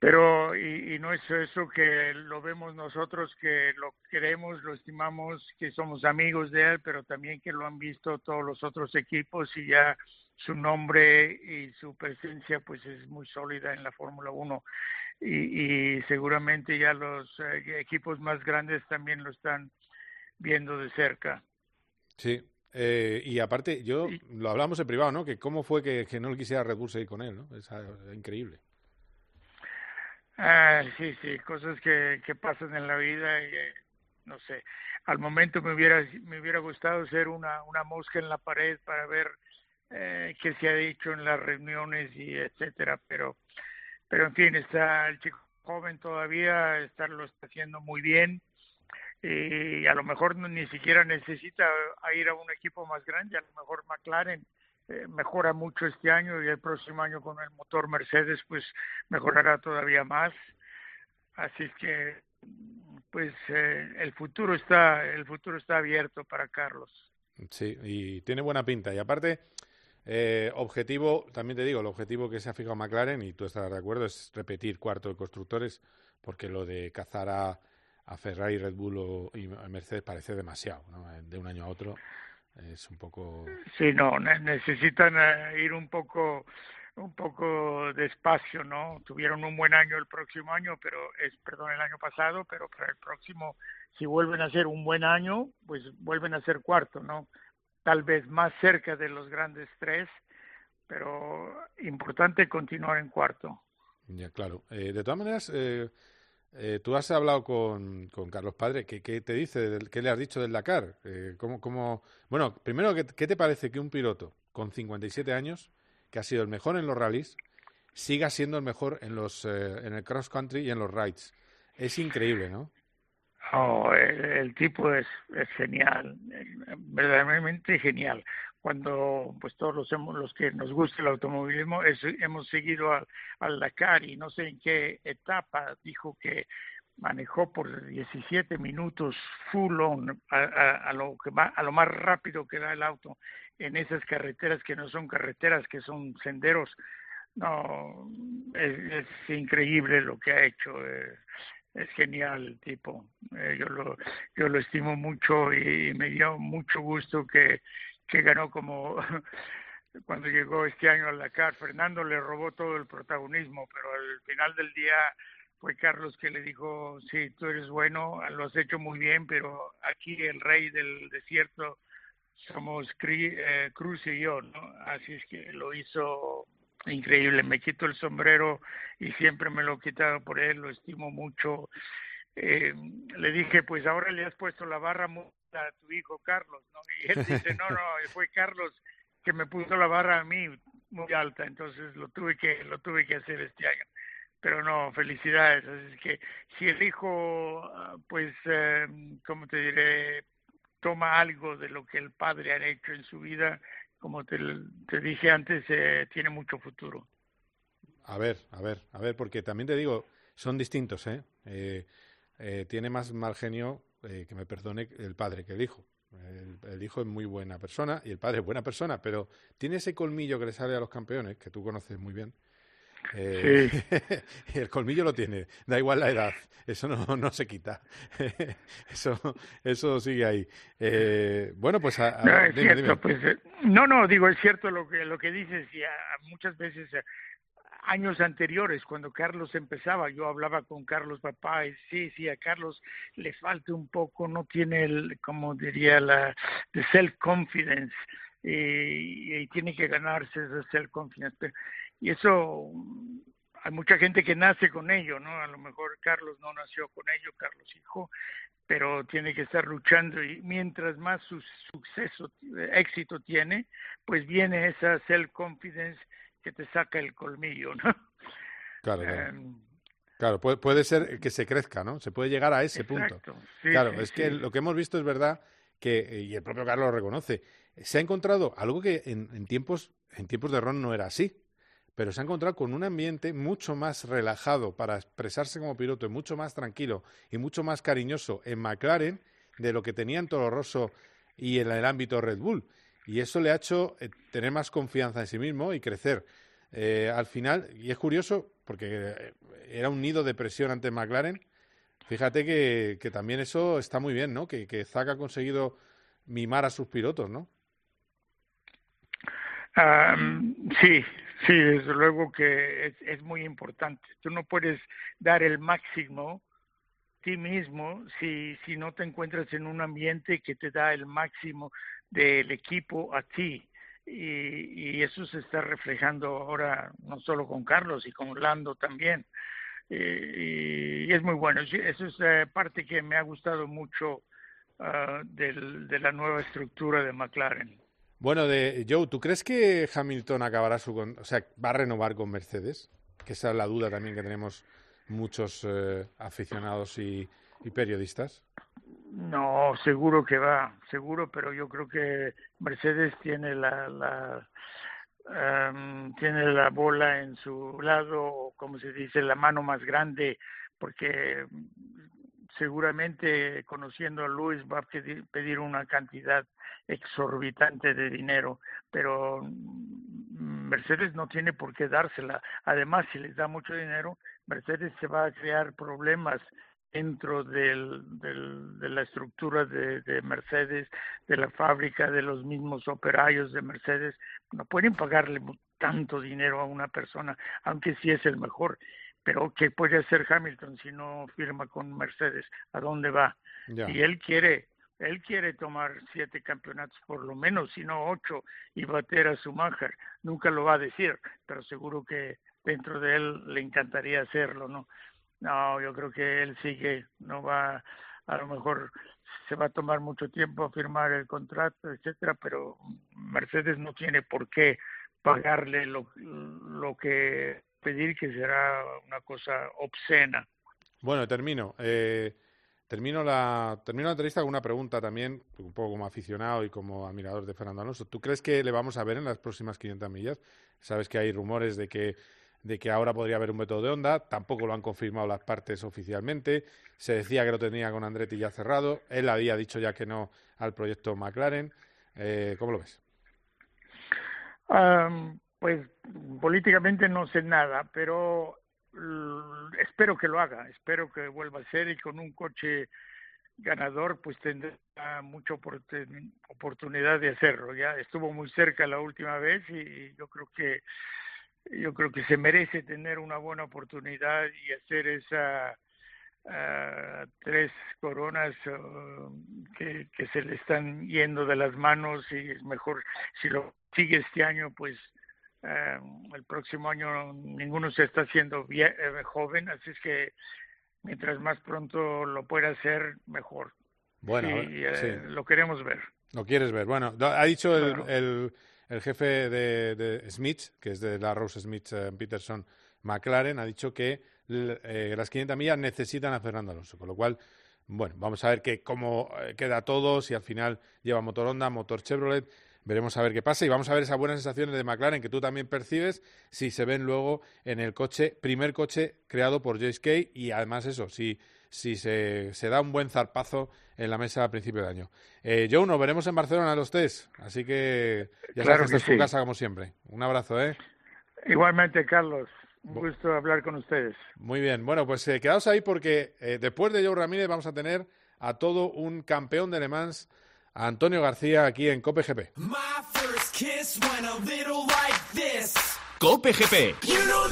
Pero, y, y, no es eso que lo vemos nosotros, que lo queremos, lo estimamos, que somos amigos de él, pero también que lo han visto todos los otros equipos y ya su nombre y su presencia pues es muy sólida en la Fórmula 1 y, y, seguramente ya los eh, equipos más grandes también lo están viendo de cerca. Sí, eh, y aparte, yo lo hablamos en privado, ¿no? Que cómo fue que, que no le quisiera Red Bull seguir con él, ¿no? Es, es increíble. Ah, sí, sí, cosas que, que pasan en la vida y eh, no sé. Al momento me hubiera me hubiera gustado ser una una mosca en la pared para ver eh, qué se ha dicho en las reuniones y etcétera, pero pero en fin, está el chico joven todavía, está lo está haciendo muy bien y a lo mejor ni siquiera necesita ir a un equipo más grande, a lo mejor McLaren eh, mejora mucho este año y el próximo año con el motor Mercedes pues mejorará todavía más. Así que pues eh, el futuro está el futuro está abierto para Carlos. Sí y tiene buena pinta. Y aparte eh, objetivo también te digo el objetivo que se ha fijado McLaren y tú estarás de acuerdo es repetir cuarto de constructores porque lo de cazar a, a Ferrari Red Bull o, y Mercedes parece demasiado ¿no? de un año a otro es un poco. Sí, no, necesitan eh, ir un poco un poco despacio, ¿no? Tuvieron un buen año el próximo año, pero es, perdón, el año pasado, pero para el próximo, si vuelven a ser un buen año, pues vuelven a ser cuarto, ¿no? Tal vez más cerca de los grandes tres, pero importante continuar en cuarto. Ya, claro. Eh, de todas maneras, eh, eh, tú has hablado con, con Carlos Padre, ¿qué, ¿qué, te dice? ¿Qué le has dicho del Dakar? Eh, ¿cómo, cómo... Bueno, primero, ¿qué, ¿qué te parece que un piloto con 57 años que ha sido el mejor en los rallies, siga siendo el mejor en los eh, en el cross country y en los rides. Es increíble, ¿no? Oh, el, tipo es, es genial, verdaderamente genial. Cuando pues todos los, los que nos gusta el automovilismo hemos seguido al, al Dakar y no sé en qué etapa dijo que manejó por 17 minutos full on a, a, a, lo que va, a lo más rápido que da el auto en esas carreteras que no son carreteras, que son senderos. No, es, es increíble lo que ha hecho. Eh, es genial el tipo. Eh, yo lo yo lo estimo mucho y me dio mucho gusto que que ganó como cuando llegó este año al Dakar. Fernando le robó todo el protagonismo, pero al final del día fue Carlos que le dijo, sí, tú eres bueno, lo has hecho muy bien, pero aquí el rey del desierto somos eh, Cruz y yo, ¿no? Así es que lo hizo increíble. Me quito el sombrero y siempre me lo he quitado por él, lo estimo mucho. Eh, le dije, pues ahora le has puesto la barra a tu hijo Carlos, ¿no? Y él dice, no, no, fue Carlos que me puso la barra a mí muy alta, entonces lo tuve que lo tuve que hacer este año. Pero no, felicidades. Así es que si el hijo, ah, pues, eh, ¿cómo te diré? toma algo de lo que el padre ha hecho en su vida, como te, te dije antes, eh, tiene mucho futuro. A ver, a ver, a ver, porque también te digo, son distintos, ¿eh? eh, eh tiene más mal genio, eh, que me perdone, el padre que el hijo. El, el, hijo es muy buena persona y el padre es buena persona, pero tiene ese colmillo que le sale a los campeones, que tú conoces muy bien, eh, sí. el colmillo lo tiene, da igual la edad, eso no, no se quita, eso, eso sigue ahí. Eh, bueno, pues a, a, no, es dime, cierto, dime. pues eh, no, no, digo es cierto lo que lo que dices y a, muchas veces años anteriores cuando Carlos empezaba yo hablaba con Carlos papá y sí sí a Carlos le falta un poco no tiene el como diría la the self y, tiene que ganarse ese self confidence pero y eso hay mucha gente que nace con ello, ¿no? A lo mejor Carlos no nació con ello, Carlos hijo, pero tiene que estar luchando y mientras más su suceso, éxito tiene, pues viene esa self-confidence que te saca el colmillo, ¿no? Claro, claro. Um, claro puede, puede, ser que se crezca, ¿no? Se puede llegar a ese exacto, punto. Sí, claro, sí, es que lo que hemos visto es verdad que, y el propio Carlos lo reconoce, se ha encontrado algo que en, en tiempos, en tiempos de Ron no era así pero se ha encontrado con un ambiente mucho más relajado para expresarse como piloto y mucho más tranquilo y mucho más cariñoso en McLaren de lo que tenía en Toro Rosso y en el ámbito Red Bull. Y eso le ha hecho eh, tener más confianza en sí mismo y crecer. Eh, al final, y es curioso, porque era un nido de presión ante McLaren, fíjate que, que también eso está muy bien, ¿no? Que, que Zack ha conseguido mimar a sus pilotos, ¿no? Sí, sí, desde luego que es, es, muy importante. Tú no puedes dar el máximo ti mismo si, si no te encuentras en un ambiente que te da el máximo del equipo a ti. Y, y eso se está reflejando ahora no solo con Carlos y con Lando también. Eh, y es muy bueno. Eso es eh, parte que me ha gustado mucho uh, del, de la nueva estructura de McLaren. Bueno, de Joe, ¿tú crees que Hamilton acabará su, o sea, va a renovar con Mercedes? Que esa es la duda también que tenemos muchos eh, aficionados y, periodistas. No, seguro que va, seguro, pero yo creo que Mercedes tiene la, la um, tiene la bola en su lado, como se dice, la mano más grande, porque seguramente conociendo a Luis va a pedir una cantidad exorbitante de dinero, pero Mercedes no tiene por qué dársela. Además, si les da mucho dinero, Mercedes se va a crear problemas dentro del, del, de la estructura de, de, Mercedes, de la fábrica, de los mismos operarios de Mercedes, no pueden pagarle tanto dinero a una persona, aunque sí es el mejor. Pero ¿qué puede hacer Hamilton si no firma con Mercedes? ¿A dónde va? Ya. Y él quiere, él quiere tomar siete campeonatos por lo menos, si no ocho, y bater a Schumacher. Nunca lo va a decir, pero seguro que dentro de él le encantaría hacerlo, ¿no? No, yo creo que él sigue, no va, a lo mejor se va a tomar mucho tiempo a firmar el contrato, etcétera, pero Mercedes no tiene por qué pagarle lo, lo que pedir que será una cosa obscena. Bueno, termino. Eh, termino la termino la entrevista con una pregunta también, un poco como aficionado y como admirador de Fernando Alonso. ¿Tú crees que le vamos a ver en las próximas 500 millas? Sabes que hay rumores de que de que ahora podría haber un método de onda, tampoco lo han confirmado las partes oficialmente, se decía que lo tenía con Andretti ya cerrado, él había dicho ya que no al proyecto McLaren, eh, ¿cómo lo ves? Pues políticamente no sé nada, pero espero que lo haga, espero que vuelva a ser y con un coche ganador pues tendrá mucha oportunidad de hacerlo. Ya estuvo muy cerca la última vez y yo creo que yo creo que se merece tener una buena oportunidad y hacer esa uh, tres coronas uh, que, que, se le están yendo de las manos y es mejor si lo sigue este año pues uh, el próximo año ninguno se está haciendo bien, eh, joven así es que mientras más pronto lo pueda hacer mejor. Bueno y, sí. lo queremos ver. Lo quieres ver. Bueno ha dicho el, el el jefe de, de, Smith, que es de la Rose Smith eh, Peterson McLaren, ha dicho que eh, las 500 millas necesitan a Fernando Alonso, con lo cual, bueno, vamos a ver que cómo eh, queda todo, si al final lleva motor Honda, motor Chevrolet, veremos a ver qué pasa y vamos a ver esas buenas sensaciones de McLaren que tú también percibes si se ven luego en el coche, primer coche creado por Joyce Kay y además eso, si si se, se, da un buen zarpazo en la mesa a principio de año. Eh, Joe, nos veremos en Barcelona los test, así que ya claro sabes que, que es sí. tu casa como siempre. Un abrazo, ¿eh? Igualmente, Carlos. Un gusto hablar con ustedes. Muy bien. Bueno, pues eh, quedaos ahí porque eh, después de Joe Ramírez vamos a tener a todo un campeón de Le Mans, a Antonio García, aquí en Cope GP. Cope GP. You know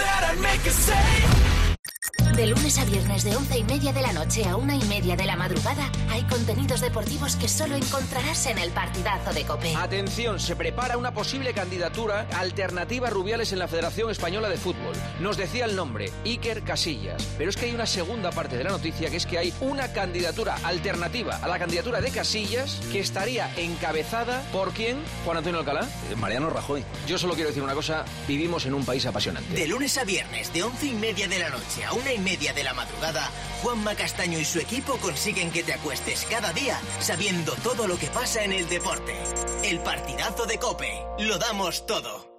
de lunes a viernes de once y media de la noche a una y media de la madrugada hay contenidos deportivos que solo encontrarás en el partidazo de Cope. Atención, se prepara una posible candidatura alternativa a Rubiales en la Federación Española de Fútbol. Nos decía el nombre, Iker Casillas. Pero es que hay una segunda parte de la noticia que es que hay una candidatura alternativa a la candidatura de Casillas que estaría encabezada por quién, Juan Antonio Alcalá. Eh, Mariano Rajoy. Yo solo quiero decir una cosa, vivimos en un país apasionante. De lunes a viernes, de once y media de la noche a una y media de la madrugada, Juanma Castaño y su equipo consiguen que te acuestes cada día sabiendo todo lo que pasa en el deporte. El partidazo de Cope. Lo damos todo.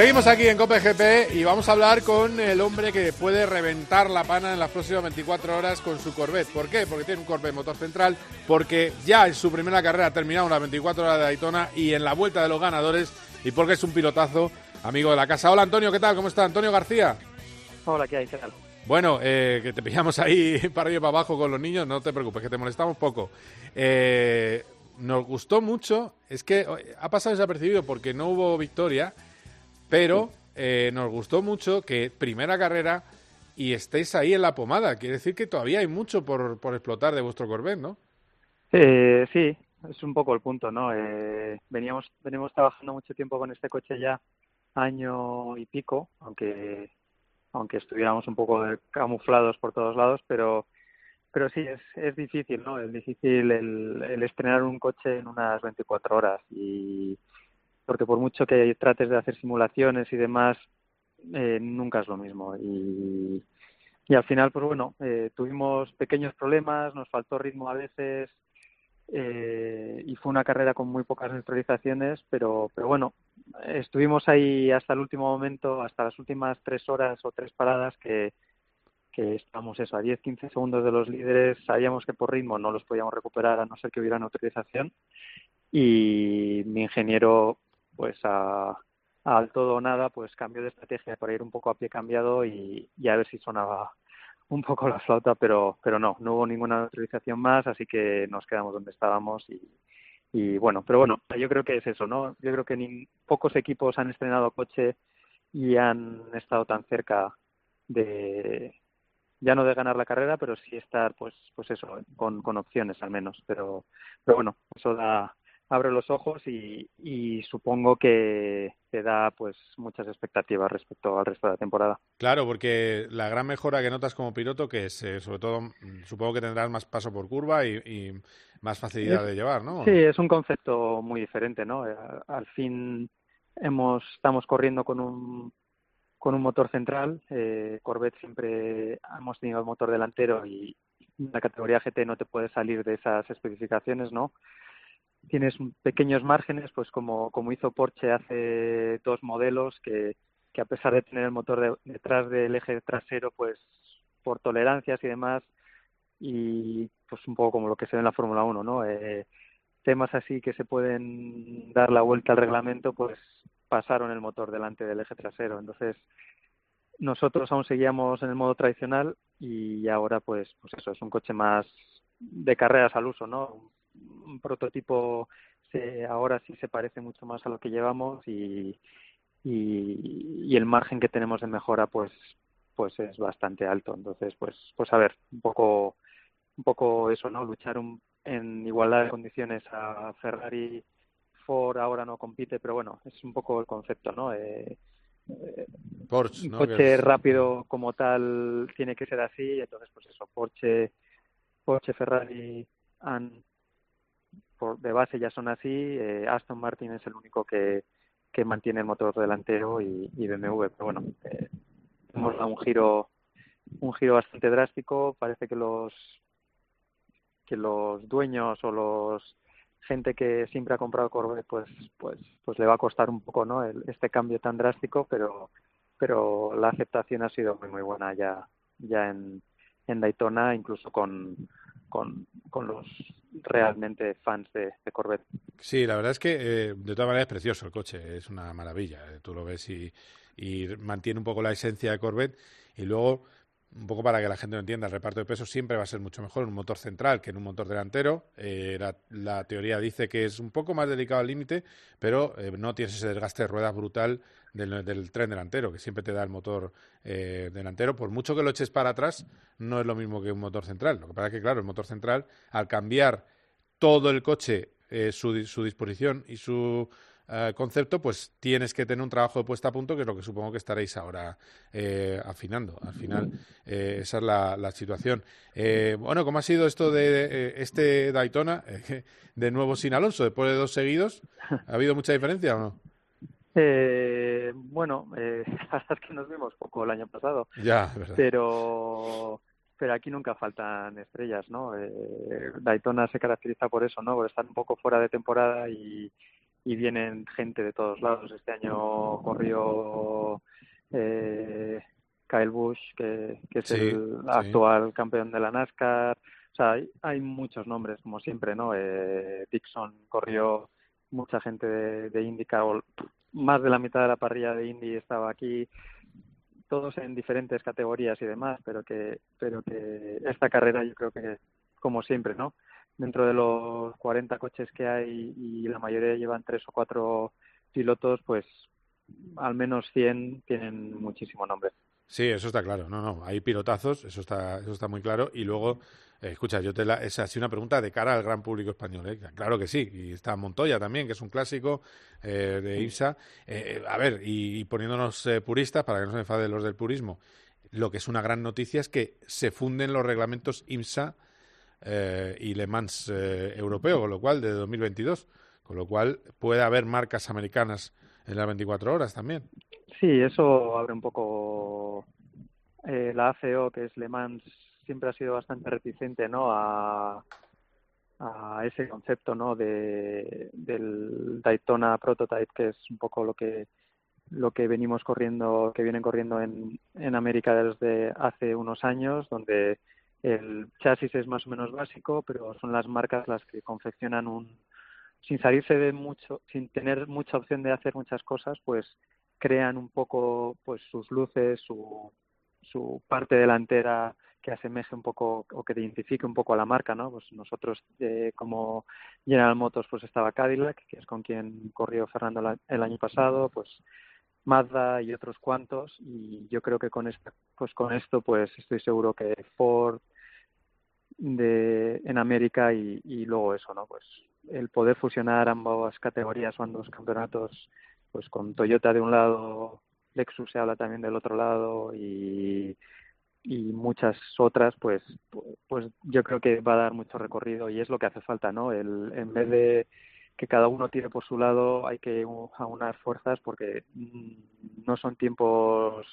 Seguimos aquí en Cope GP y vamos a hablar con el hombre que puede reventar la pana en las próximas 24 horas con su Corvette. ¿Por qué? Porque tiene un Corvette motor central, porque ya en su primera carrera ha terminado las 24 horas de Daytona y en la vuelta de los ganadores y porque es un pilotazo amigo de la casa. Hola Antonio, ¿qué tal? ¿Cómo está? Antonio García. Hola, ¿qué hay? ¿Qué tal? Bueno, eh, que te pillamos ahí para arriba y para abajo con los niños, no te preocupes, que te molestamos poco. Eh, nos gustó mucho, es que eh, ha pasado desapercibido porque no hubo victoria, pero eh, nos gustó mucho que primera carrera y estéis ahí en la pomada. Quiere decir que todavía hay mucho por, por explotar de vuestro Corvette, ¿no? Eh, sí, es un poco el punto, ¿no? Eh, veníamos, venimos trabajando mucho tiempo con este coche ya año y pico, aunque aunque estuviéramos un poco camuflados por todos lados, pero pero sí es, es difícil, ¿no? Es difícil el, el estrenar un coche en unas 24 horas y porque por mucho que trates de hacer simulaciones y demás, eh, nunca es lo mismo. Y, y al final, pues bueno, eh, tuvimos pequeños problemas, nos faltó ritmo a veces eh, y fue una carrera con muy pocas neutralizaciones, pero, pero bueno, estuvimos ahí hasta el último momento, hasta las últimas tres horas o tres paradas que, que estamos eso, a 10-15 segundos de los líderes, sabíamos que por ritmo no los podíamos recuperar a no ser que hubiera neutralización y mi ingeniero pues a, al todo o nada, pues cambio de estrategia para ir un poco a pie cambiado y, a ver si sonaba un poco la flauta, pero, pero no, no hubo ninguna autorización más, así que nos quedamos donde estábamos y, y bueno, pero bueno, yo creo que es eso, ¿no? Yo creo que ni pocos equipos han estrenado coche y han estado tan cerca de ya no de ganar la carrera, pero sí estar pues pues eso, con, con opciones al menos, pero pero bueno, eso da abre los ojos y, y supongo que te da pues muchas expectativas respecto al resto de la temporada. Claro, porque la gran mejora que notas como piloto, que es eh, sobre todo, supongo que tendrás más paso por curva y, y más facilidad es, de llevar, ¿no? Sí, es un concepto muy diferente, ¿no? Eh, Al fin hemos estamos corriendo con un con un motor central. Eh, Corvette siempre hemos tenido el motor delantero y la categoría GT no te puede salir de esas especificaciones, ¿no? Tienes pequeños márgenes, pues como, como hizo Porsche hace dos modelos, que, que a pesar de tener el motor de, detrás del eje trasero, pues por tolerancias y demás, y pues un poco como lo que se ve en la Fórmula 1, ¿no? Eh, temas así que se pueden dar la vuelta al reglamento, pues pasaron el motor delante del eje trasero. Entonces, nosotros aún seguíamos en el modo tradicional y ahora, pues, pues eso, es un coche más de carreras al uso, ¿no? Un prototipo se, ahora sí se parece mucho más a lo que llevamos y, y, y, el margen que tenemos de mejora pues pues es bastante alto. Entonces pues pues a ver un poco un poco eso no luchar un, en igualdad de condiciones a Ferrari Ford ahora no compite pero bueno es un poco el concepto no eh, Porsche, un ¿no? coche rápido como tal tiene que ser así entonces pues eso Porsche Porsche Ferrari han por, de base ya son así. Eh, Aston Martin es el único que, que mantiene el motor delantero y, y BMW. Pero bueno, eh, hemos dado un giro, un giro bastante drástico. Parece que los que los dueños o los gente que siempre ha comprado Corvette pues pues pues le va a costar un poco no el, este cambio tan drástico pero pero la aceptación ha sido muy muy buena ya ya en, en Daytona incluso con con, con los realmente fans de, Corvette. Sí, la verdad es que eh, de todas maneras es precioso el coche, es una maravilla. Eh, tú lo ves y mantiene un poco la esencia de Corvette y luego un poco para que la gente lo entienda, el reparto de peso siempre va a ser mucho mejor en un motor central que en un motor delantero. Eh, la, teoría dice que es un poco más delicado al límite, pero eh, no tienes ese desgaste de ruedas brutal del, del, tren delantero, que siempre te da el motor eh, delantero. Por mucho que lo eches para atrás, no es lo mismo que un motor central. Lo que pasa es que, claro, el motor central, al cambiar todo el coche, eh, su, su disposición y su Uh, concepto, pues tienes que tener un trabajo de puesta a punto, que es lo que supongo que estaréis ahora eh, afinando. Al final, eh, esa es la, la situación. Eh, bueno, ¿cómo ha sido esto de este Daytona de nuevo sin Alonso, después de dos seguidos? ¿Ha habido mucha diferencia o no? Eh, bueno, eh, hasta que nos vimos poco el año pasado. Ya, verdad. Pero pero aquí nunca faltan estrellas, ¿no? Eh, Daytona se caracteriza por eso, ¿no? Por estar un poco fuera de temporada y, y vienen gente de todos lados. Este año corrió eh, Kyle Busch, que, que es Sí, el sí. actual campeón de la NASCAR. O sea, hay, hay muchos nombres, como siempre, ¿no? Eh, Dixon corrió mucha gente de, de IndyCar, más de la mitad de la parrilla de Indy estaba aquí, todos en diferentes categorías y demás, pero que, pero que esta carrera yo creo que, como siempre, ¿no? Dentro de los 40 coches que hay y la mayoría llevan tres o cuatro pilotos, pues al menos 100 tienen muchísimo nombre. Sí, eso está claro. No, no, hay pilotazos, eso está, eso está muy claro. Y luego, eh, escucha, yo te la, es así una pregunta de cara al gran público español. ¿eh? Claro que sí. Y está Montoya también, que es un clásico eh, de IMSA. Eh, a ver, y, y poniéndonos eh, puristas, para que no se enfaden los del purismo, lo que es una gran noticia es que se funden los reglamentos IMSA eh, y Le Mans eh, europeo, con lo cual, de 2022. Con lo cual, puede haber marcas americanas en las 24 horas también. Sí, eso abre un poco eh, la ACO, que es Le Mans, siempre ha sido bastante reticente, ¿no? A, a ese concepto, ¿no? De del Daytona Prototype, que es un poco lo que lo que venimos corriendo, que vienen corriendo en, en América desde hace unos años, donde el chasis es más o menos básico, pero son las marcas las que confeccionan un, sin salirse de mucho, sin tener mucha opción de hacer muchas cosas, pues crean un poco pues sus luces, su, su parte delantera que asemeje un poco o que identifique un poco a la marca, ¿no? Pues nosotros eh, como General Motors pues estaba Cadillac, que es con quien corrió Fernando la- el año pasado, pues Mazda y otros cuantos y yo creo que con esta, pues con esto pues estoy seguro que Ford de en América y, luego eso, ¿no? Pues el poder fusionar ambas categorías o ambos campeonatos, pues con Toyota de un lado, Lexus se habla también del otro lado y, y muchas otras, pues, pu- pues yo creo que va a dar mucho recorrido y es lo que hace falta, ¿no? El, en vez de que cada uno tire por su lado, hay que aunar fuerzas porque mm, no son tiempos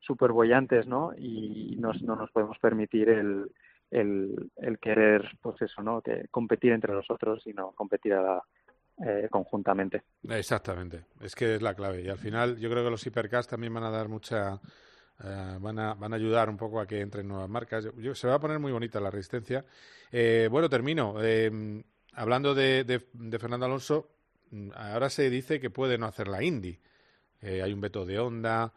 súper bollantes, ¿no? Y nos- no nos podemos permitir el, el, el querer, pues eso, ¿no? Que competir entre nosotros y no competir a la- eh, conjuntamente. Exactamente, es que es la clave. Y al final yo creo que los hipercars también van a dar mucha... eh, van, a, van a ayudar un poco a que entren nuevas marcas. Yo- se va a poner muy bonita la resistencia. Eh, bueno, termino. Eh, hablando de, de- de Fernando Alonso, mm, ahora se dice que puede no hacer la Indy. Eh, hay un veto de Honda,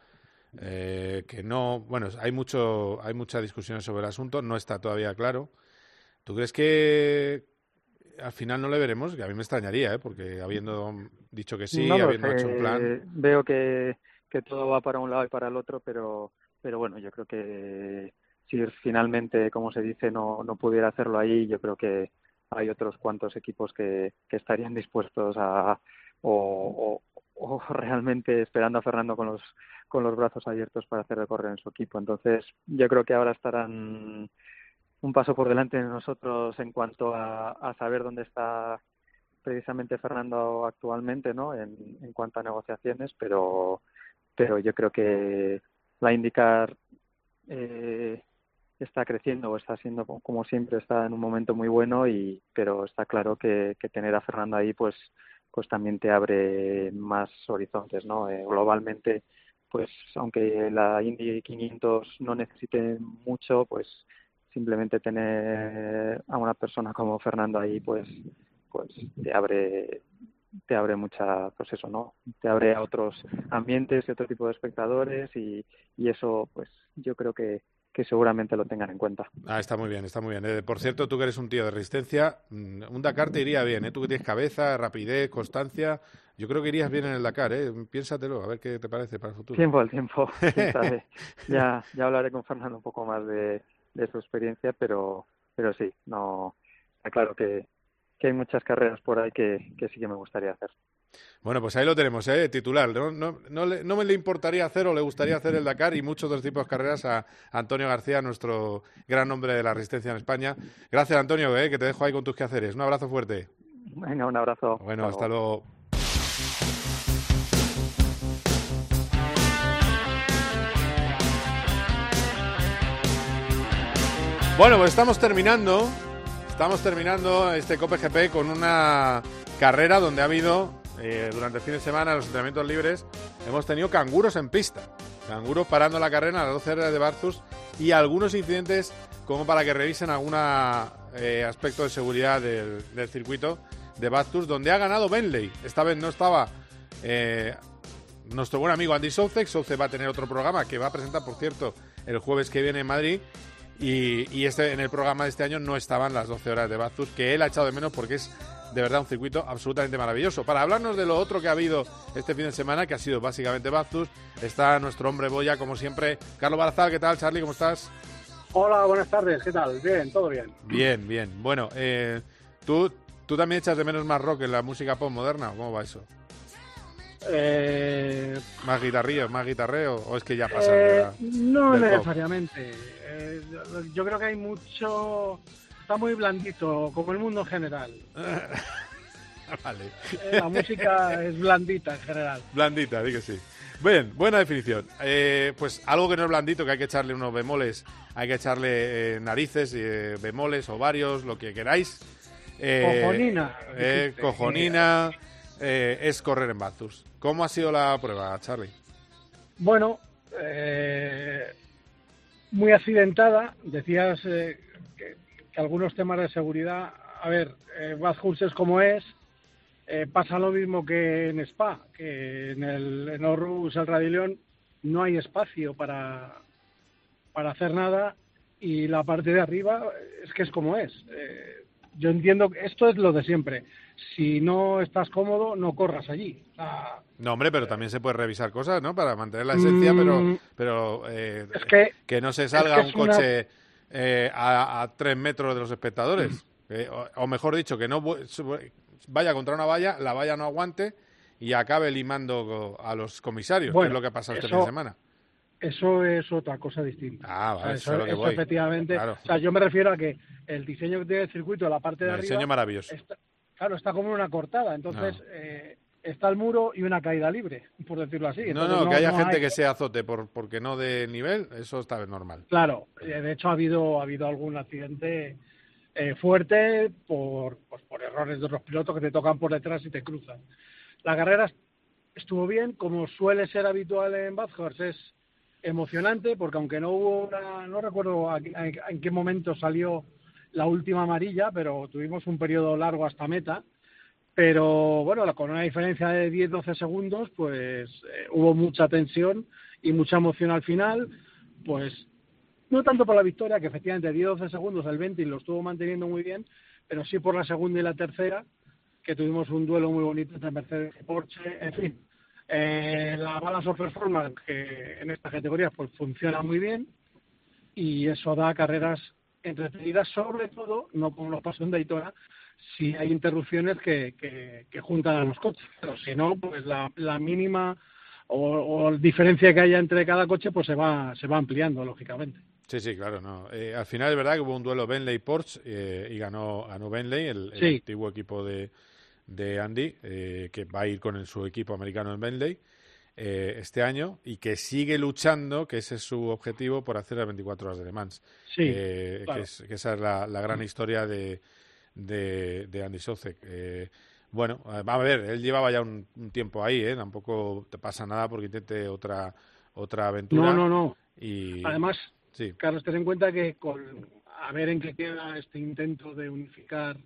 eh, que no... Bueno, hay, mucho, hay mucha discusión sobre el asunto, no está todavía claro. ¿Tú crees que al final no le veremos? Que a mí me extrañaría, ¿eh? porque habiendo dicho que sí, No habiendo sé, hecho un plan... Veo que, que todo va para un lado y para el otro, pero, pero bueno, yo creo que si finalmente, como se dice, no, no pudiera hacerlo ahí, yo creo que hay otros cuantos equipos que, que estarían dispuestos a o, o, realmente esperando a Fernando con los con los brazos abiertos para hacer correr en su equipo. Entonces, yo creo que ahora estarán un paso por delante de nosotros en cuanto a, a saber dónde está precisamente Fernando actualmente, ¿no? En, en cuanto a negociaciones, pero pero yo creo que la indicar eh, está creciendo o está siendo como siempre está en un momento muy bueno y pero está claro que, que tener a Fernando ahí pues pues también te abre más horizontes, ¿no? Eh, globalmente pues aunque la Indy 500 no necesite mucho, pues simplemente tener a una persona como Fernando ahí, pues, pues te abre, te abre mucha, pues eso, ¿no? Te abre a otros ambientes y otro tipo de espectadores y, y eso, pues, yo creo que, que seguramente lo tengan en cuenta. Ah, está muy bien, está muy bien. Eh, por cierto, tú que eres un tío de resistencia, mm, un Dakar te iría bien, ¿eh? Tú que tienes cabeza, rapidez, constancia. Yo creo que irías bien en el Dakar, ¿eh? Piénsatelo, a ver qué te parece para el futuro. Tiempo al tiempo, sabe. ya, ya hablaré con Fernando un poco más de, de su experiencia, pero, pero sí, no, está claro que, que hay muchas carreras por ahí que, que sí que me gustaría hacer. Bueno, pues ahí lo tenemos, ¿eh? Titular. No, no, no, le, no me le importaría hacer o le gustaría hacer el Dakar y muchos otros tipos de carreras a Antonio García, nuestro gran hombre de la resistencia en España. Gracias, Antonio, ¿eh? que te dejo ahí con tus quehaceres. Un abrazo fuerte. Venga, un abrazo. Bueno, hasta luego. Bueno, pues estamos terminando. Estamos terminando este Cope GP con una carrera donde ha habido eh, durante el fin de semana, en los entrenamientos libres, hemos tenido canguros en pista. Canguros parando la carrera a las 12 horas de Bathurst y algunos incidentes como para que revisen algún aspecto de seguridad del, circuito de Bathurst, donde ha ganado Bentley. Esta vez no estaba eh, nuestro buen amigo Andy Soucek. Soucek va a tener otro programa que va a presentar, por cierto, el jueves que viene en Madrid. Y, este, en el programa de este año no estaban las 12 horas de Bathurst, que él ha echado de menos porque es de verdad un circuito absolutamente maravilloso. Para hablarnos de lo otro que ha habido este fin de semana, que ha sido básicamente Bathurst, está nuestro hombre boya, como siempre, Carlos Barazal. ¿Qué tal, Charlie? ¿Cómo estás? Hola, buenas tardes. ¿Qué tal? Bien, todo bien. Bien, bien. Bueno, eh, tú ¿Tú también echas de menos más rock en la música pop moderna? ¿Cómo va eso? Eh... ¿Más guitarrillo, más guitarreo? ¿O es que ya pasa? Eh, no necesariamente. Eh, yo creo que hay mucho... Está muy blandito, como el mundo en general. vale. Eh, la música es blandita en general. Blandita, di que sí. Bien, buena definición. pues algo que no es blandito, que hay que echarle unos bemoles, hay que echarle narices, bemoles, o varios, lo que queráis eh, cojonina. Eh, cojonina eh, es correr en Bathurst. ¿Cómo ha sido la prueba, Charlie? Bueno, muy accidentada. Decías que, algunos temas de seguridad. A ver, Bathurst es como es. pasa lo mismo que en Spa, que en el en Orrus, el Radilión, no hay espacio para, para hacer nada y la parte de arriba es que es como es yo entiendo que esto es lo de siempre. Si no estás cómodo, no corras allí. no, hombre, pero también se puede revisar cosas, ¿no? Para mantener la esencia, pero, mm, pero eh, que, no se salga un coche eh, a, tres metros de los espectadores. Mm. Eh, o, mejor dicho, que no vaya contra una valla, la valla no aguante y acabe limando a los comisarios, que es lo que ha pasado este fin de semana. Eso es otra cosa distinta. Ah, vale, eso, efectivamente. O sea, yo me refiero a que el diseño que tiene el circuito, la parte de el Diseño maravilloso. claro, está como una cortada. Entonces, eh, está el muro y una caída libre, por decirlo así. no, no, que haya gente que sea azote por, porque no de nivel, eso está normal. Claro, eh, de hecho ha habido, ha habido algún accidente eh, fuerte por, pues, por errores de otros pilotos que te tocan por detrás y te cruzan. La carrera estuvo bien, como suele ser habitual en Bathurst, es emocionante porque aunque no hubo una, no recuerdo en qué momento salió la última amarilla, pero tuvimos un periodo largo hasta meta. Pero bueno, con una diferencia de 10-12 segundos, pues eh, hubo mucha tensión y mucha emoción al final. Pues no tanto por la victoria, que efectivamente 10-12 segundos el 20 lo estuvo manteniendo muy bien, pero sí por la segunda y la tercera, que tuvimos un duelo muy bonito entre Mercedes y Porsche. En fin, eh, la balance of performance, que en esta categoría pues funciona muy bien y eso da carreras entretenidas, sobre todo, no como los pasos en Daytona, si hay interrupciones que, que, juntan a los coches. Pero si no, pues la, la mínima o, diferencia que haya entre cada coche pues se va, se va ampliando, lógicamente. Sí, sí, claro. No. Eh, al final es verdad que hubo un duelo Bentley-Porsche eh, y ganó, ganó Bentley, el antiguo equipo de, de Andy, eh, que va a ir con su equipo americano en Bentley eh, este año y que sigue luchando, que ese es su objetivo, por hacer las 24 horas de Le Mans. Sí, eh, que, esa es la, gran historia de, de, Andy Socek. bueno, vamos a ver, él llevaba ya un, tiempo ahí, tampoco te pasa nada porque intente otra, otra aventura. No, no, no. Y... Además, sí. Carlos, ten en cuenta que con, a ver en qué queda este intento de unificar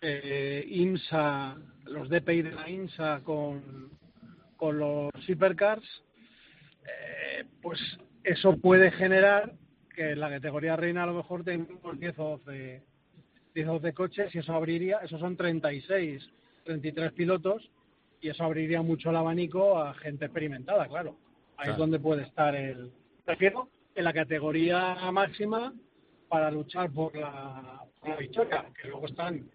eh, INSA, los DPI de la INSA con, con los hipercars, eh, pues eso puede generar que en la categoría reina a lo mejor tengamos 10 o 12, 10 o 12 coches y eso abriría, esos son 36, 33 pilotos y eso abriría mucho el abanico a gente experimentada, claro. Ahí es donde puede estar el... Prefiero en la categoría máxima para luchar por la, por la victoria, que luego están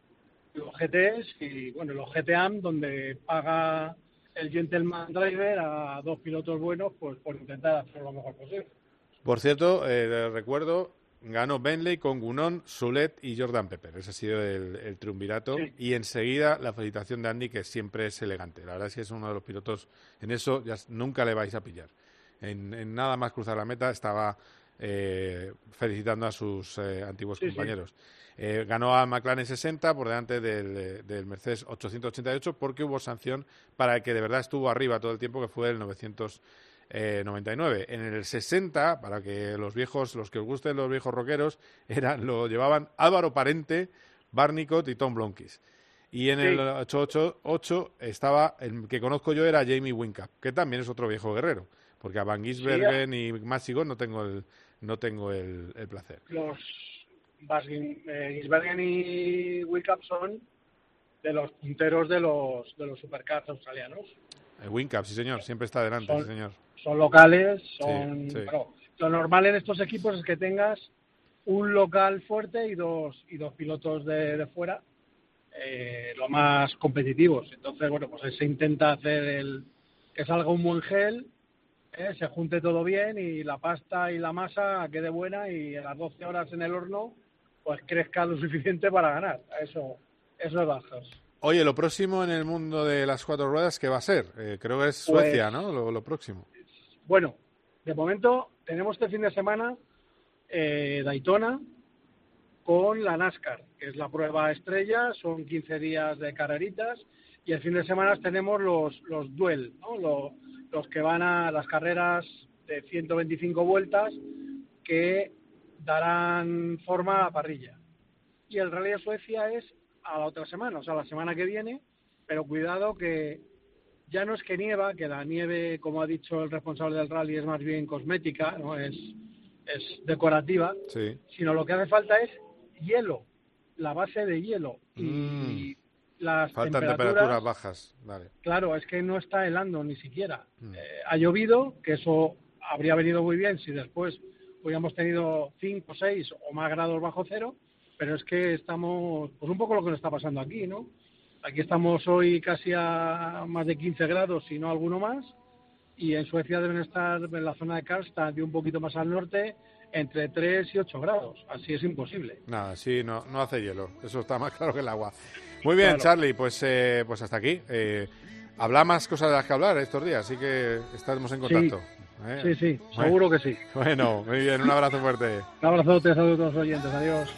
los GTs y bueno, los GTAM donde paga el Gentleman Driver a dos pilotos buenos pues por intentar hacer lo mejor posible. Por cierto, eh, recuerdo, ganó Bentley con Gunón, Sulet y Jordan Pepper. Ese ha sido el, triunvirato. Y enseguida la felicitación de Andy, que siempre es elegante. La verdad es que es uno de los pilotos, en eso ya nunca le vais a pillar. En, nada más cruzar la meta estaba eh, felicitando a sus eh, antiguos Sí, sí. compañeros. Eh, ganó a McLaren 60 por delante del, del Mercedes 888 porque hubo sanción para el que de verdad estuvo arriba todo el tiempo, que fue el 999. En el 60, para que los viejos, los que os gusten los viejos rockeros, eran, lo llevaban Álvaro Parente, Barnicot y Tom Blonkis. Y en Sí. el 888 estaba, el que conozco yo era Jamie Winkup, que también es otro viejo guerrero, porque a Van Gisbergen y Massigo no tengo el, no tengo el, el placer. Los eh, Gisbergen y Wickup son de los punteros de los de los supercars australianos. El Winkup, sí señor, siempre está adelante, Son- sí señor. Son locales, son... sí. claro, lo normal en estos equipos es que tengas un local fuerte y dos y dos pilotos de, de fuera, eh, lo más competitivos. Entonces, bueno, pues ahí se intenta hacer el que salga un buen gel, eh, se junte todo bien y la pasta y la masa quede buena y a las 12 horas en el horno pues crezca lo suficiente para ganar. Eso, eso es bajos. Oye, lo próximo en el mundo de las cuatro ruedas, ¿qué va a ser? Eh, creo que es Pues- Suecia, ¿no? Lo, lo próximo. Bueno, de momento tenemos este fin de semana eh, Daytona con la NASCAR, que es la prueba estrella, son 15 días de carreritas y el fin de semana tenemos los, los duel, ¿no? Lo- los que van a las carreras de 125 vueltas que darán forma a la parrilla. Y el Rally de Suecia es a la otra semana, o sea, la semana que viene, pero cuidado que ya no es que nieva, que la nieve, como ha dicho el responsable del rally, es más bien cosmética, no es, es decorativa, Sí. sino lo que hace falta es hielo, la base de hielo. Y Mm. las Faltan temperaturas, temperaturas bajas. Vale. claro, es que no está helando ni siquiera. Mm. Eh, ha llovido, que eso habría venido muy bien si después hubiéramos tenido 5, 6 o más grados bajo cero, pero es que estamos, pues un poco lo que nos está pasando aquí, ¿no? Aquí estamos hoy casi a más de 15 grados, si no alguno más, y en Suecia deben estar en la zona de Karlstad y un poquito más al norte entre 3 y 8 grados. Así es imposible. Nada, sí, no, no hace hielo. Eso está más claro que el agua. Muy bien, Claro. Charlie, pues, eh, pues hasta aquí. Eh, habla más cosas de las que hablar estos días, así que estaremos en Sí. contacto. ¿eh? Sí, sí, Bueno. seguro que sí. Bueno, muy bien, un abrazo fuerte. Un abrazo, a todos los oyentes. Adiós.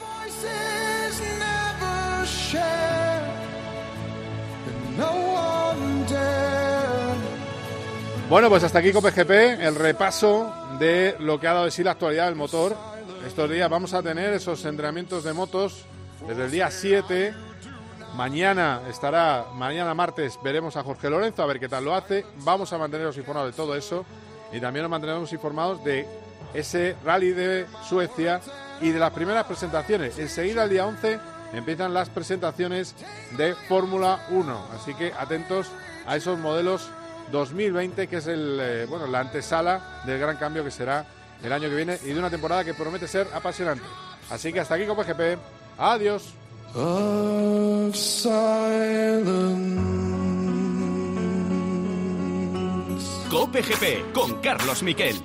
Bueno, pues hasta aquí COPGP, el repaso de lo que ha dado de sí la actualidad del motor. Estos días vamos a tener esos entrenamientos de motos desde el día 7. Mañana estará, mañana martes veremos a Jorge Lorenzo a ver qué tal lo hace. Vamos a manteneros informados de todo eso y también nos mantendremos informados de ese rally de Suecia y de las primeras presentaciones. Enseguida, el día 11, empiezan las presentaciones de Fórmula 1. Así que atentos a esos modelos 2020, que es el, eh, bueno, la antesala del gran cambio que será el año que viene y de una temporada que promete ser apasionante. Así que hasta aquí con PGP. Adiós. of silence. Cope GP con Carlos Miquel.